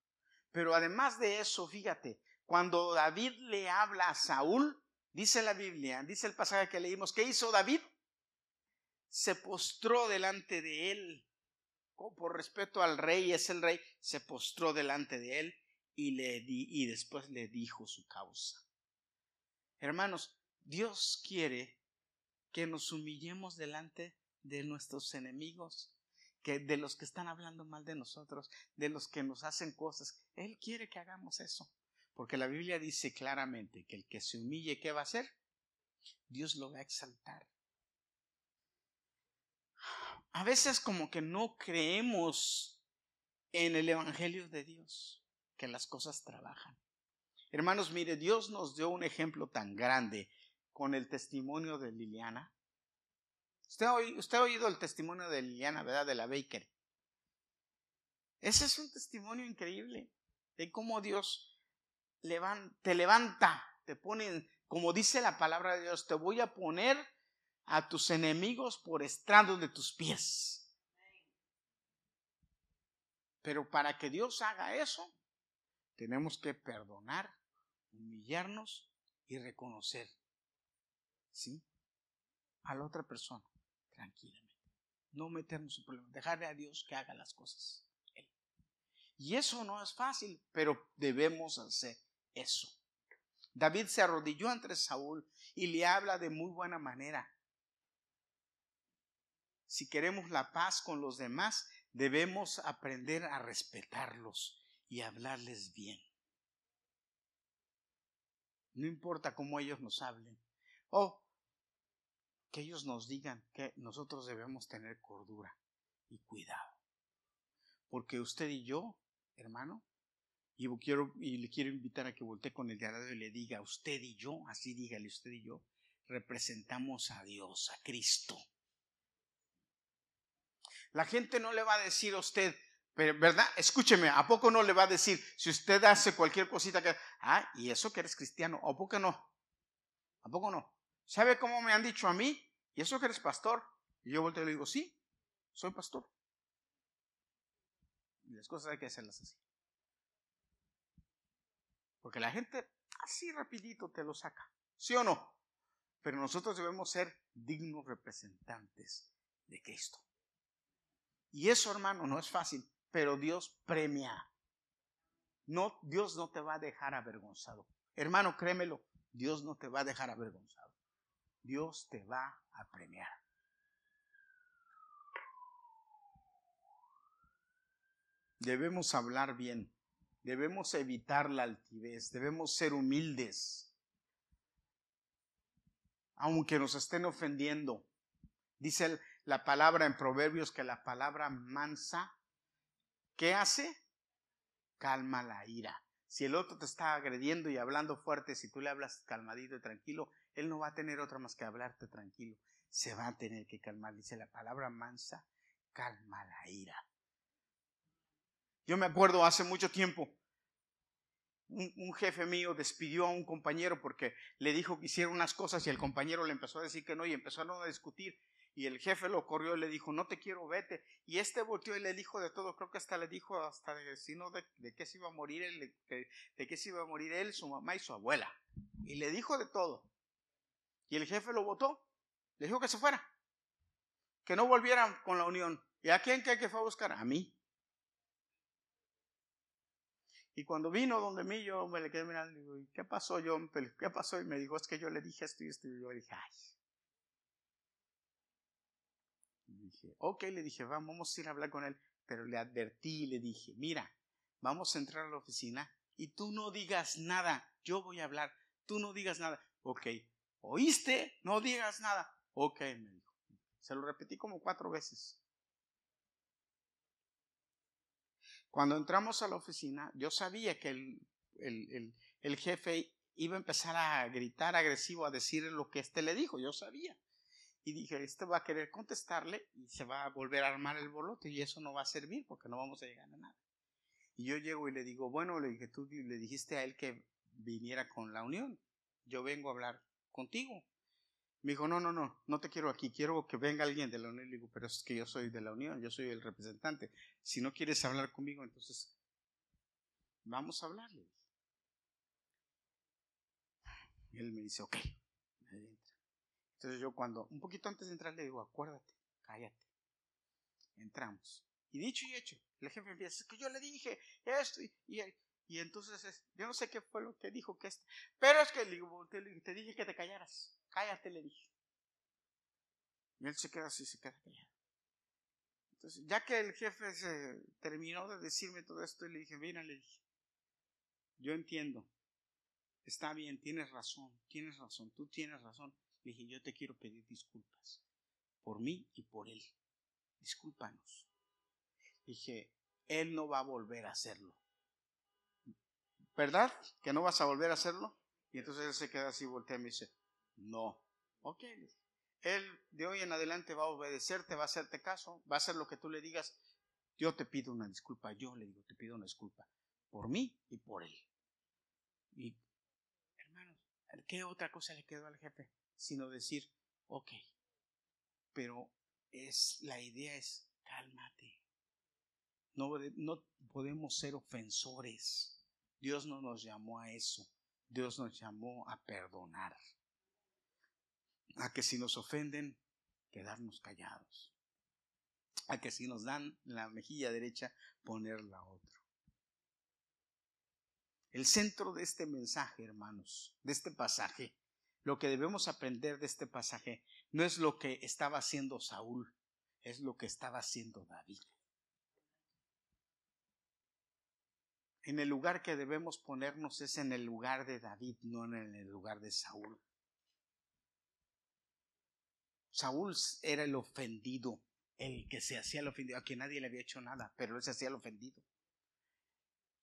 Pero además de eso, fíjate, cuando David le habla a Saúl, dice la Biblia, dice el pasaje que leímos, ¿qué hizo David? Se postró delante de él. por respeto al rey, es el rey, se postró delante de él y, le di, y después le dijo su causa. Hermanos, Dios quiere que nos humillemos delante de nuestros enemigos, que de los que están hablando mal de nosotros, de los que nos hacen cosas. Él quiere que hagamos eso, porque la Biblia dice claramente que el que se humille, ¿qué va a hacer? Dios lo va a exaltar. A veces como que no creemos en el Evangelio de Dios, que las cosas trabajan. Hermanos, mire, Dios nos dio un ejemplo tan grande con el testimonio de Liliana, Usted ha, oído el testimonio de Liliana, ¿verdad? De la Baker. Ese es un testimonio increíble de cómo Dios te levanta, te pone, como dice la palabra de Dios, te voy a poner a tus enemigos por estrado de tus pies. Pero para que Dios haga eso, tenemos que perdonar, humillarnos y reconocer, ¿sí? A la otra persona tranquilamente. No meternos en problemas, dejarle a Dios que haga las cosas. Y eso no es fácil, pero debemos hacer eso. David se arrodilló ante Saúl y le habla de muy buena manera. Si queremos la paz con los demás, debemos aprender a respetarlos y hablarles bien. No importa cómo ellos nos hablen. Oh, que ellos nos digan que nosotros debemos tener cordura y cuidado. Porque usted y yo, hermano, y, quiero, y le quiero invitar a que voltee con el diario y le diga, usted y yo, así dígale usted y yo, representamos a Dios, a Cristo. La gente no le va a decir a usted, Pero, ¿verdad? Escúcheme, ¿a poco no le va a decir, si usted hace cualquier cosita que, ah, y eso que eres cristiano, ¿a poco no? ¿A poco no? ¿Sabe cómo me han dicho a mí? ¿Y eso que eres pastor? Y yo volteo y le digo, sí, soy pastor. Y las cosas hay que hacerlas así. Porque la gente así rapidito te lo saca. ¿Sí o no? Pero nosotros debemos ser dignos representantes de Cristo. Y eso, hermano, no es fácil pero Dios premia. No, Dios no te va a dejar avergonzado. Hermano, créemelo, Dios no te va a dejar avergonzado. Dios te va a premiar. Debemos hablar bien, debemos evitar la altivez, debemos ser humildes, aunque nos estén ofendiendo. Dice la palabra en Proverbios que la palabra mansa ¿Qué hace? Calma la ira. Si el otro te está agrediendo y hablando fuerte, si tú le hablas calmadito y tranquilo, él no va a tener otra más que hablarte tranquilo. Se va a tener que calmar. Dice la palabra mansa, calma la ira. Yo me acuerdo hace mucho tiempo, un, jefe mío despidió a un compañero porque le dijo que hiciera unas cosas y el compañero le empezó a decir que no y empezaron a discutir y el jefe lo corrió y le dijo, no te quiero, vete. Y este volteó y le dijo de todo, creo que hasta le dijo hasta de, sino de, qué se iba a morir de, de qué se iba a morir él, su mamá y su abuela. Y le dijo de todo. Y el jefe lo votó, le dijo que se fuera, que no volvieran con la unión. ¿Y a quién que fue a buscar? A mí. Y cuando vino donde mí, yo me le quedé mirando y digo, ¿qué pasó, yo ¿Qué pasó? Y me dijo, es que yo le dije esto y esto. Y yo le dije, ay, dije, ok, le dije, vamos a ir a hablar con él, pero le advertí y le dije, mira, vamos a entrar a la oficina y tú no digas nada, yo voy a hablar, tú no digas nada, ok, ¿oíste? No digas nada, ok, me dijo. Se lo repetí como cuatro veces. Cuando entramos a la oficina, yo sabía que el, el, el jefe iba a empezar a gritar agresivo, a decir lo que éste le dijo, yo sabía. Y dije, este va a querer contestarle y se va a volver a armar el bolote y eso no va a servir porque no vamos a llegar a nada. Y yo llego y le digo, bueno, le dije, tú le dijiste a él que viniera con la unión. Yo vengo a hablar contigo. Me dijo, no, no, no, no te quiero aquí, quiero que venga alguien de la unión. Le digo, pero es que yo soy de la unión, yo soy el representante. Si no quieres hablar conmigo, entonces vamos a hablarle. Él me dice, ok. Entonces yo cuando, un poquito antes de entrar, le digo, acuérdate, cállate. Entramos. Y dicho y hecho, el jefe empieza, es que yo le dije esto y, y, entonces yo no sé qué fue lo que dijo que este, pero es que le digo, te, te, dije que te callaras, cállate, le dije. Y él se queda así, se queda callado. Entonces, ya que el jefe se terminó de decirme todo esto, le dije, mira, le dije, yo entiendo, está bien, tienes razón, tienes razón, tú tienes razón, le dije, yo te quiero pedir disculpas por mí y por él. Discúlpanos. Dije, él no va a volver a hacerlo. ¿Verdad? ¿Que no vas a volver a hacerlo? Y entonces él se queda así, voltea y me dice, no. Ok. Él de hoy en adelante va a obedecerte, va a hacerte caso, va a hacer lo que tú le digas. Yo te pido una disculpa, yo le digo, te pido una disculpa por mí y por él. Y, hermanos, ¿qué otra cosa le quedó al jefe? sino decir, ok, pero es, la idea es, cálmate. No, no podemos ser ofensores. Dios no nos llamó a eso. Dios nos llamó a perdonar. A que si nos ofenden, quedarnos callados. A que si nos dan la mejilla derecha, poner la otra. El centro de este mensaje, hermanos, de este pasaje, lo que debemos aprender de este pasaje no es lo que estaba haciendo Saúl, es lo que estaba haciendo David. En el lugar que debemos ponernos es en el lugar de David, no en el lugar de Saúl. Saúl era el ofendido, el que se hacía el ofendido, a quien nadie le había hecho nada, pero él se hacía el ofendido.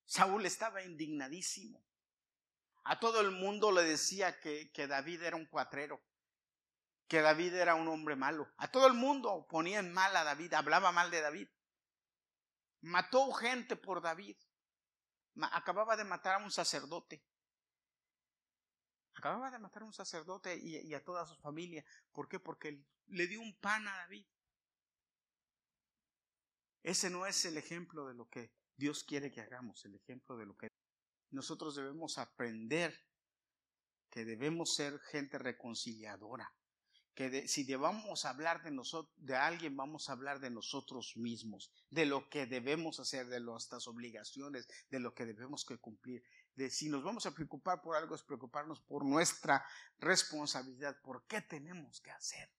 Saúl estaba indignadísimo. A todo el mundo le decía que, David era un cuatrero, que David era un hombre malo. A todo el mundo ponía en mal a David, hablaba mal de David. mató gente por David. Acababa de matar a un sacerdote. Acababa de matar a un sacerdote y, a toda su familia. ¿Por qué? Porque le dio un pan a David. Ese no es el ejemplo de lo que Dios quiere que hagamos, el ejemplo de lo que nosotros debemos aprender, que debemos ser gente reconciliadora, que si debamos hablar de nosotros, de alguien, vamos a hablar de nosotros mismos, de lo que debemos hacer, de nuestras obligaciones, de lo que debemos cumplir. De si nos vamos a preocupar por algo, es preocuparnos por nuestra responsabilidad, por qué tenemos que hacer,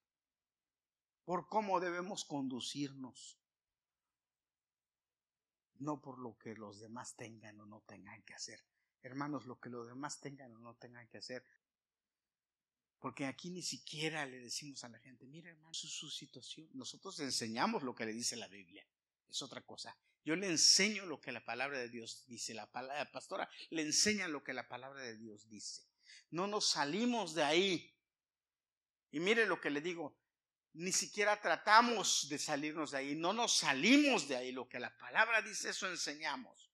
por cómo debemos conducirnos, no por lo que los demás tengan o no tengan que hacer. Hermanos, lo que los demás tengan o no tengan que hacer, porque aquí ni siquiera le decimos a la gente, mira hermano, su, su situación. Nosotros enseñamos lo que le dice la Biblia. Es otra cosa. Yo le enseño lo que la palabra de Dios dice. La, palabra, pastora le enseña lo que la palabra de Dios dice. No nos salimos de ahí. Y mire lo que le digo. Ni siquiera tratamos de salirnos de ahí. No nos salimos de ahí. Lo que la palabra dice, eso enseñamos.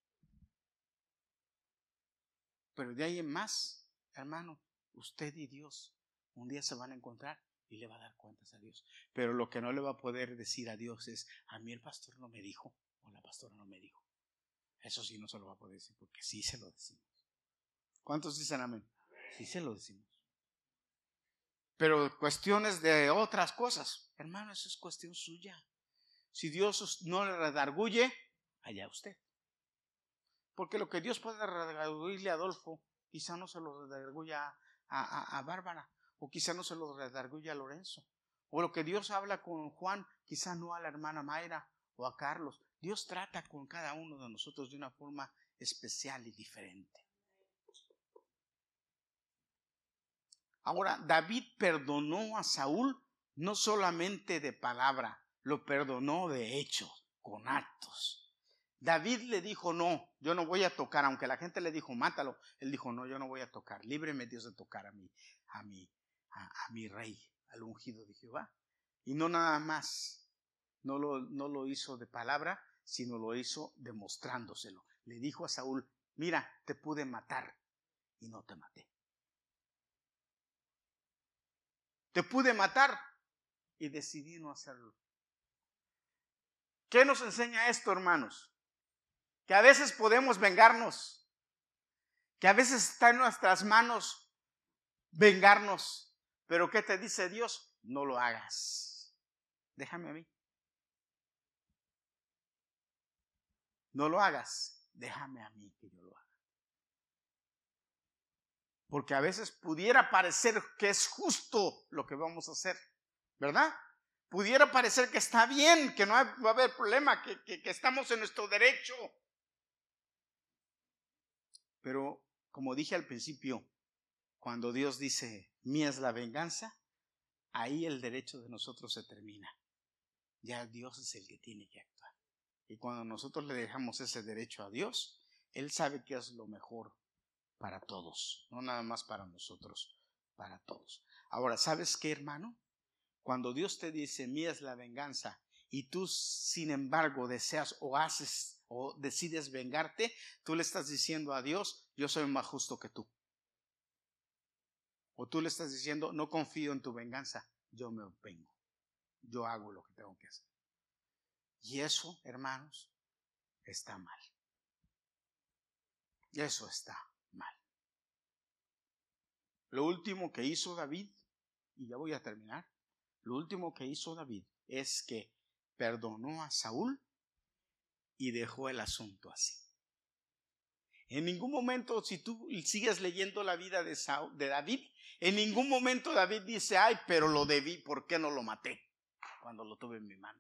Pero de ahí en más, hermano, usted y Dios un día se van a encontrar y le va a dar cuentas a Dios. Pero lo que no le va a poder decir a Dios es, a mí el pastor no me dijo o la pastora no me dijo. Eso sí no se lo va a poder decir porque sí se lo decimos. ¿Cuántos dicen amén? Sí se lo decimos. Pero cuestiones de otras cosas, hermano, eso es cuestión suya. Si Dios no le redarguye, allá usted. Porque lo que Dios puede redarguirle a Adolfo, quizá no se lo redarguye a, a Bárbara o quizá no se lo redarguye a Lorenzo. O lo que Dios habla con Juan, quizá no a la hermana Mayra o a Carlos. Dios trata con cada uno de nosotros de una forma especial y diferente. Ahora, David perdonó a Saúl no solamente de palabra, lo perdonó de hecho, con actos. David le dijo, no, yo no voy a tocar, aunque la gente le dijo, mátalo, él dijo, no, yo no voy a tocar, líbreme Dios de tocar a mí, a mí, a, mi rey, al ungido de Jehová. Y no nada más, no lo, no lo hizo de palabra, sino lo hizo demostrándoselo. Le dijo a Saúl, mira, te pude matar y no te maté. Te pude matar y decidí no hacerlo. ¿Qué nos enseña esto, hermanos? Que a veces podemos vengarnos, que a veces está en nuestras manos vengarnos, pero ¿qué te dice Dios? No lo hagas. Déjame a mí. No lo hagas. Déjame a mí que yo lo haga. Porque a veces pudiera parecer que es justo lo que vamos a hacer, ¿verdad? Pudiera parecer que está bien, que no va a haber problema, que, que estamos en nuestro derecho. Pero, como dije al principio, cuando Dios dice, mía es la venganza, ahí el derecho de nosotros se termina. Ya Dios es el que tiene que actuar. Y cuando nosotros le dejamos ese derecho a Dios, Él sabe que es lo mejor para todos, no nada más para nosotros, para todos. Ahora, ¿sabes qué, hermano? Cuando Dios te dice, mía es la venganza, y tú, sin embargo, deseas o haces o decides vengarte, tú le estás diciendo a Dios, yo soy más justo que tú. O tú le estás diciendo, no confío en tu venganza, yo me vengo. Yo hago lo que tengo que hacer. Y eso, hermanos, está mal. Eso está mal. Lo último que hizo David, y ya voy a terminar, lo último que hizo David es que perdonó a Saúl y dejó el asunto así. En ningún momento, si tú sigues leyendo la vida de, de David, en ningún momento David dice, ay, pero lo debí, ¿por qué no lo maté cuando lo tuve en mi mano?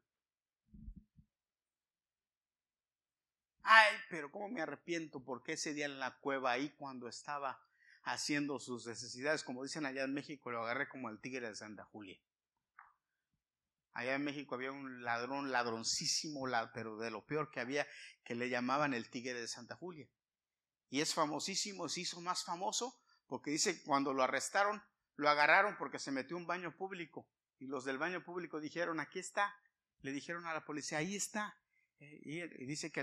Ay, pero cómo me arrepiento porque ese día en la cueva ahí cuando estaba haciendo sus necesidades, como dicen allá en México, lo agarré como el tigre de Santa Julia. Allá en México había un ladrón, ladroncísimo, pero de lo peor que había, que le llamaban el tigre de Santa Julia. Y es famosísimo, se hizo más famoso porque dice, cuando lo arrestaron, lo agarraron porque se metió un baño público. Y los del baño público dijeron, aquí está. Le dijeron a la policía, ahí está. Eh, y, dice que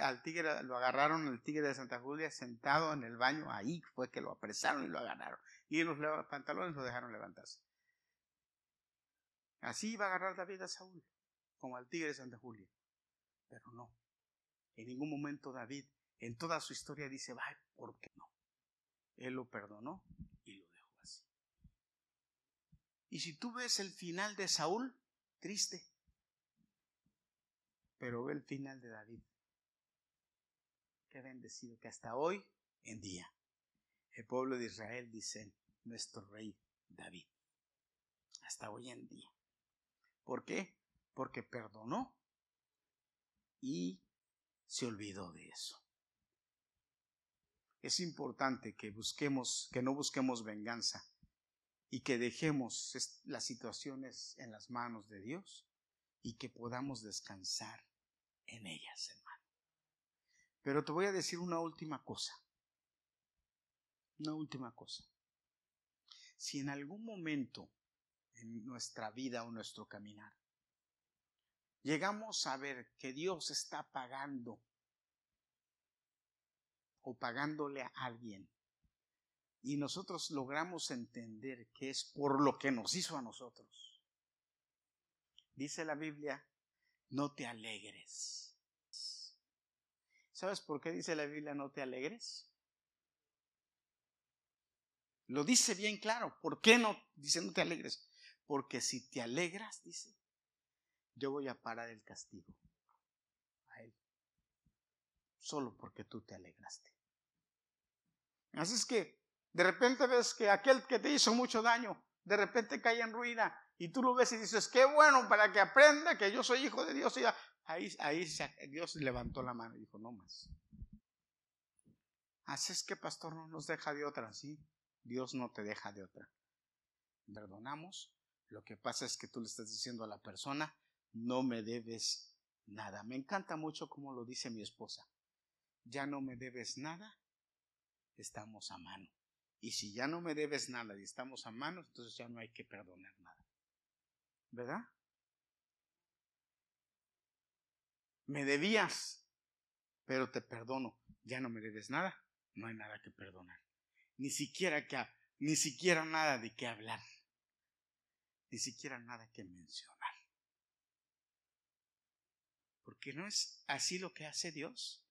al tigre, lo agarraron, el tigre de Santa Julia, sentado en el baño, ahí fue que lo apresaron y lo agarraron. Y en los pantalones lo dejaron levantarse. Así iba a agarrar David a Saúl, como al tigre de Santa Julia. Pero no. En ningún momento David, en toda su historia, dice, vaya, ¿por qué? Él lo perdonó y lo dejó así. Y si tú ves el final de Saúl, triste. Pero ve el final de David. Qué bendecido que hasta hoy en día el pueblo de Israel dice nuestro rey David. Hasta hoy en día. ¿Por qué? Porque perdonó y se olvidó de eso. Es importante que busquemos, que no busquemos venganza y que dejemos las situaciones en las manos de Dios y que podamos descansar en ellas, hermano. Pero te voy a decir una última cosa. Una última cosa. Si en algún momento en nuestra vida o nuestro caminar. Llegamos a ver que Dios está pagando o pagándole a alguien y nosotros logramos entender que es por lo que nos hizo a nosotros. Dice la Biblia, no te alegres. ¿Sabes por qué dice la Biblia no te alegres? Lo dice bien claro. ¿Por qué no? Dice no te alegres. Porque si te alegras, dice, yo voy a parar el castigo a él. Solo porque tú te alegraste. Así es que de repente ves que aquel que te hizo mucho daño, de repente cae en ruina y tú lo ves y dices, qué bueno para que aprenda que yo soy hijo de Dios. Y ahí, ahí Dios levantó la mano y dijo, no más. Así es que, pastor, no nos deja de otra, ¿sí? Dios no te deja de otra. Perdonamos lo que pasa es que tú le estás diciendo a la persona, no me debes nada. Me encanta mucho como lo dice mi esposa. Ya no me debes nada, estamos a mano. Y si ya no me debes nada y estamos a mano, entonces ya no hay que perdonar nada. ¿Verdad? Me debías, pero te perdono. Ya no me debes nada, no hay nada que perdonar. Ni siquiera que, ni siquiera nada de qué hablar ni siquiera nada que mencionar. Porque no es así lo que hace Dios.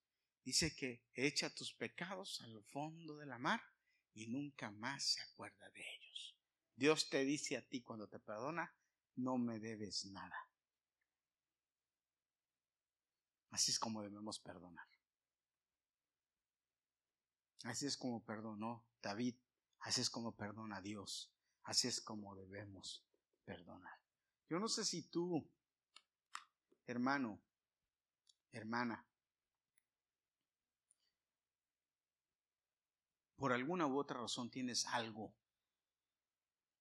Dice que echa tus pecados al fondo de la mar y nunca más se acuerda de ellos. Dios te dice a ti cuando te perdona, no me debes nada. Así es como debemos perdonar. Así es como perdonó David. Así es como perdona Dios. Así es como debemos perdonar. Yo no sé si tú, hermano, hermana, por alguna u otra razón tienes algo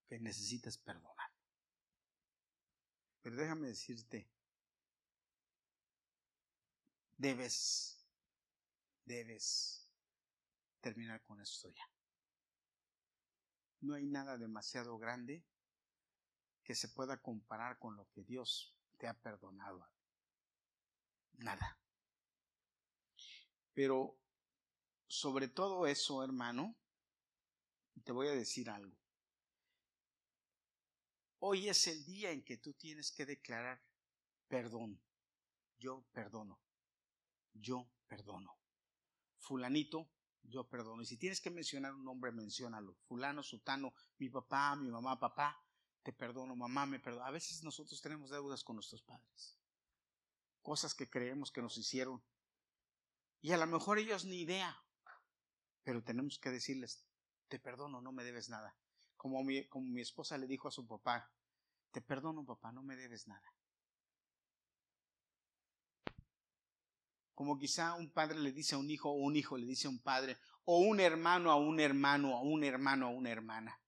que necesitas perdonar. Pero déjame decirte, debes, debes terminar con esto ya. No hay nada demasiado grande que se pueda comparar con lo que Dios te ha perdonado. Nada. Pero sobre todo eso, hermano, te voy a decir algo. Hoy es el día en que tú tienes que declarar perdón. Yo perdono. Yo perdono. Fulanito, yo perdono. Y si tienes que mencionar un nombre, menciónalo. Fulano, sutano, mi papá, mi mamá, papá, te perdono, mamá me perdono. A veces nosotros tenemos deudas con nuestros padres. Cosas que creemos que nos hicieron. Y a lo mejor ellos ni idea. Pero tenemos que decirles, te perdono, no me debes nada. Como mi, como mi esposa le dijo a su papá, te perdono papá, no me debes nada. Como quizá un padre le dice a un hijo o un hijo le dice a un padre o un hermano a un hermano o un hermano a una hermana.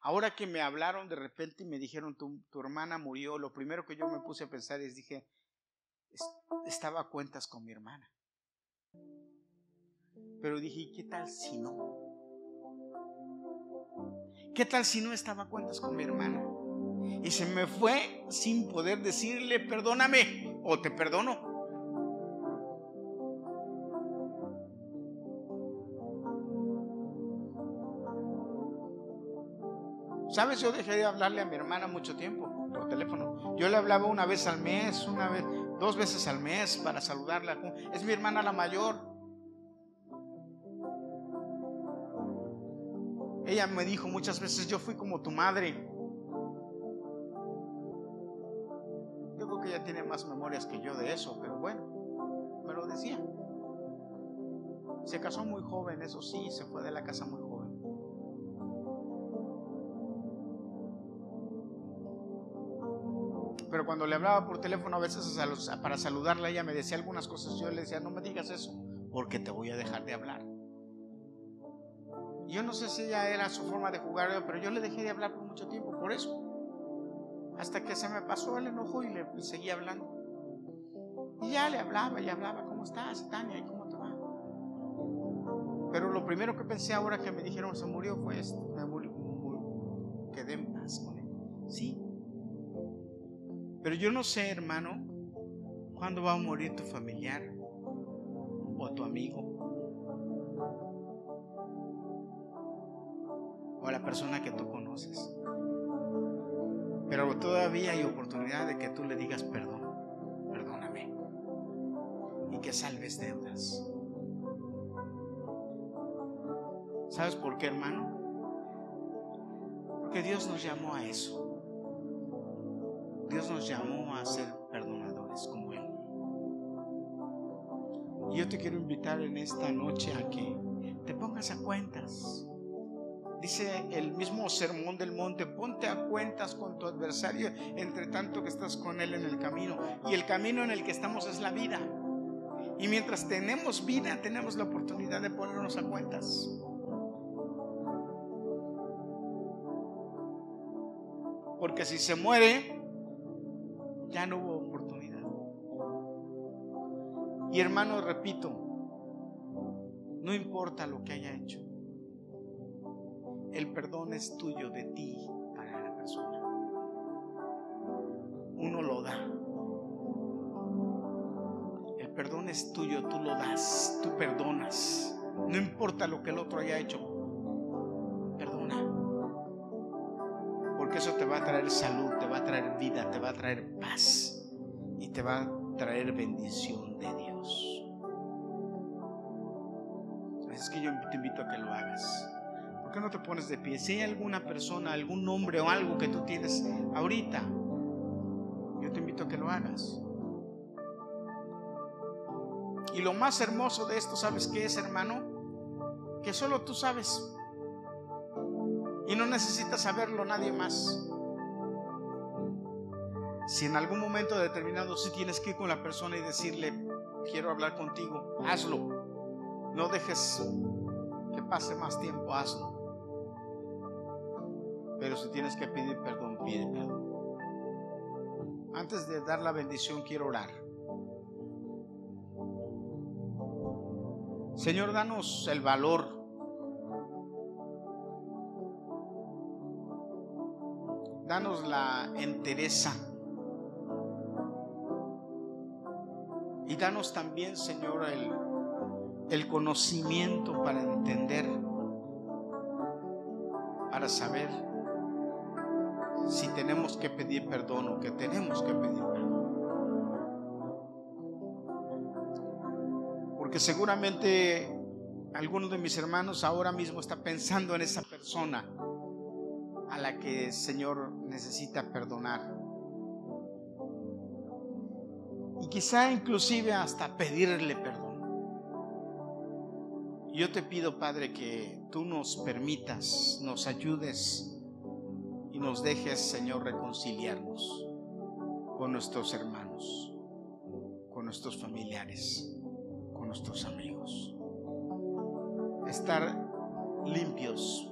Ahora que me hablaron de repente y me dijeron, tu, hermana murió, lo primero que yo me puse a pensar es, dije, estaba a cuentas con mi hermana. Pero dije, qué tal si no? ¿Qué tal si no estaba cuentas con mi hermana? Y se me fue sin poder decirle, perdóname o te perdono. ¿Sabes? Yo dejé de hablarle a mi hermana mucho tiempo por teléfono. Yo le hablaba una vez al mes, una vez, dos veces al mes para saludarla. Es mi hermana la mayor. Ella me dijo muchas veces, yo fui como tu madre. Yo creo que ella tiene más memorias que yo de eso, pero bueno, me lo decía. Se casó muy joven, eso sí, se fue de la casa muy joven. Pero cuando le hablaba por teléfono a veces para saludarla, ella me decía algunas cosas. Yo le decía, no me digas eso, porque te voy a dejar de hablar. Yo no sé si ella era su forma de jugar, pero yo le dejé de hablar por mucho tiempo, por eso. Hasta que se me pasó el enojo y le seguí hablando. Y ya le hablaba, y hablaba, ¿cómo estás, Tania? ¿Y cómo te va? Pero lo primero que pensé ahora que me dijeron se murió fue esto. Me quedé en paz con él. Sí. Pero yo no sé, hermano, cuándo va a morir tu familiar o tu amigo o la persona que tú conoces. Pero todavía hay oportunidad de que tú le digas perdón, perdóname, y que salves deudas. ¿Sabes por qué, hermano? Porque Dios nos llamó a eso. Dios nos llamó a ser perdonadores como Él. Y yo te quiero invitar en esta noche a que te pongas a cuentas. Dice el mismo sermón del monte, ponte a cuentas con tu adversario entre tanto que estás con él en el camino. Y el camino en el que estamos es la vida. Y mientras tenemos vida, tenemos la oportunidad de ponernos a cuentas. Porque si se muere, ya no hubo oportunidad. Y hermano, repito, no importa lo que haya hecho, el perdón es tuyo de ti para la persona. Uno lo da. El perdón es tuyo, tú lo das, tú perdonas. No importa lo que el otro haya hecho, eso te va a traer salud, te va a traer vida, te va a traer paz y te va a traer bendición de Dios. Es que yo te invito a que lo hagas. ¿Por qué no te pones de pie? Si hay alguna persona, algún nombre o algo que tú tienes ahorita, yo te invito a que lo hagas. Y lo más hermoso de esto, ¿sabes qué es, hermano? Que solo tú sabes. Y no necesitas saberlo nadie más. Si en algún momento determinado si tienes que ir con la persona y decirle, quiero hablar contigo, hazlo. No dejes que pase más tiempo, hazlo. Pero si tienes que pedir perdón, pide perdón. Antes de dar la bendición, quiero orar. Señor, danos el valor danos la entereza. Y danos también, Señor, el, el conocimiento para entender, para saber si tenemos que pedir perdón o que tenemos que pedir perdón. Porque seguramente alguno de mis hermanos ahora mismo está pensando en esa persona a la que el Señor necesita perdonar. Y quizá inclusive hasta pedirle perdón. Yo te pido, Padre, que tú nos permitas, nos ayudes nos dejes, Señor, reconciliarnos con nuestros hermanos, con nuestros familiares, con nuestros amigos. Estar limpios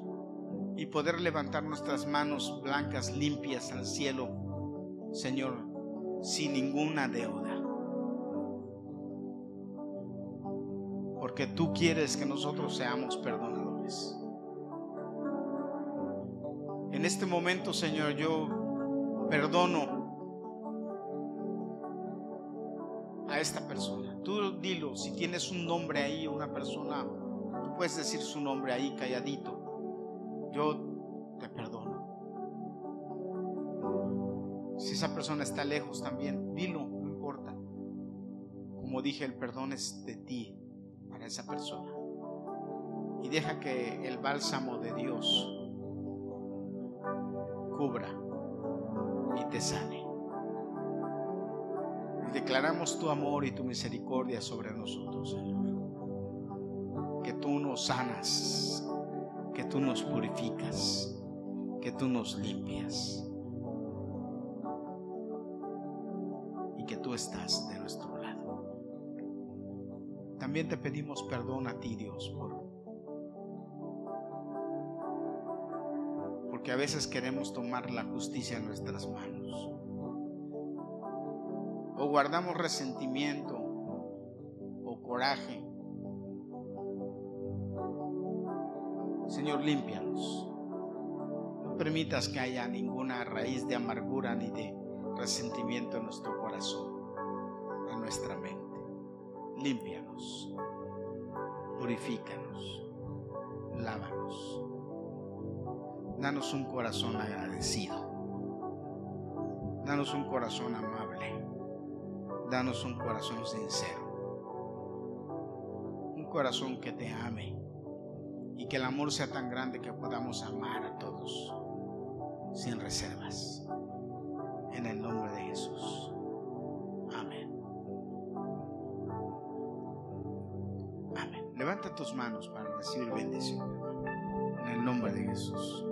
y poder levantar nuestras manos blancas, limpias al cielo, Señor, sin ninguna deuda. Porque tú quieres que nosotros seamos perdonadores. En este momento, Señor, yo perdono a esta persona. Tú dilo, si tienes un nombre ahí, una persona, tú puedes decir su nombre ahí calladito yo te perdono. esa persona está lejos también, dilo, no importa. Como dije, el perdón es de ti para esa persona. Y deja que el bálsamo de Dios cubra y te sane. Y declaramos tu amor y tu misericordia sobre nosotros, Señor. Que tú nos sanas, que tú nos purificas, que tú nos limpias. Y que tú estás de nuestro lado. También te pedimos perdón a ti, Dios, por a veces queremos tomar la justicia en nuestras manos. O guardamos resentimiento o coraje. Señor, límpianos. No permitas que haya ninguna raíz de amargura ni de resentimiento en nuestro corazón, en nuestra mente. Límpianos, purifícanos, lávanos. Danos un corazón agradecido. Danos un corazón amable. Danos un corazón sincero. Un corazón que te ame. Y que el amor sea tan grande que podamos amar a todos sin reservas. En el nombre de Jesús. Amén. Amén. Levanta tus manos para recibir bendición. En el nombre de Jesús.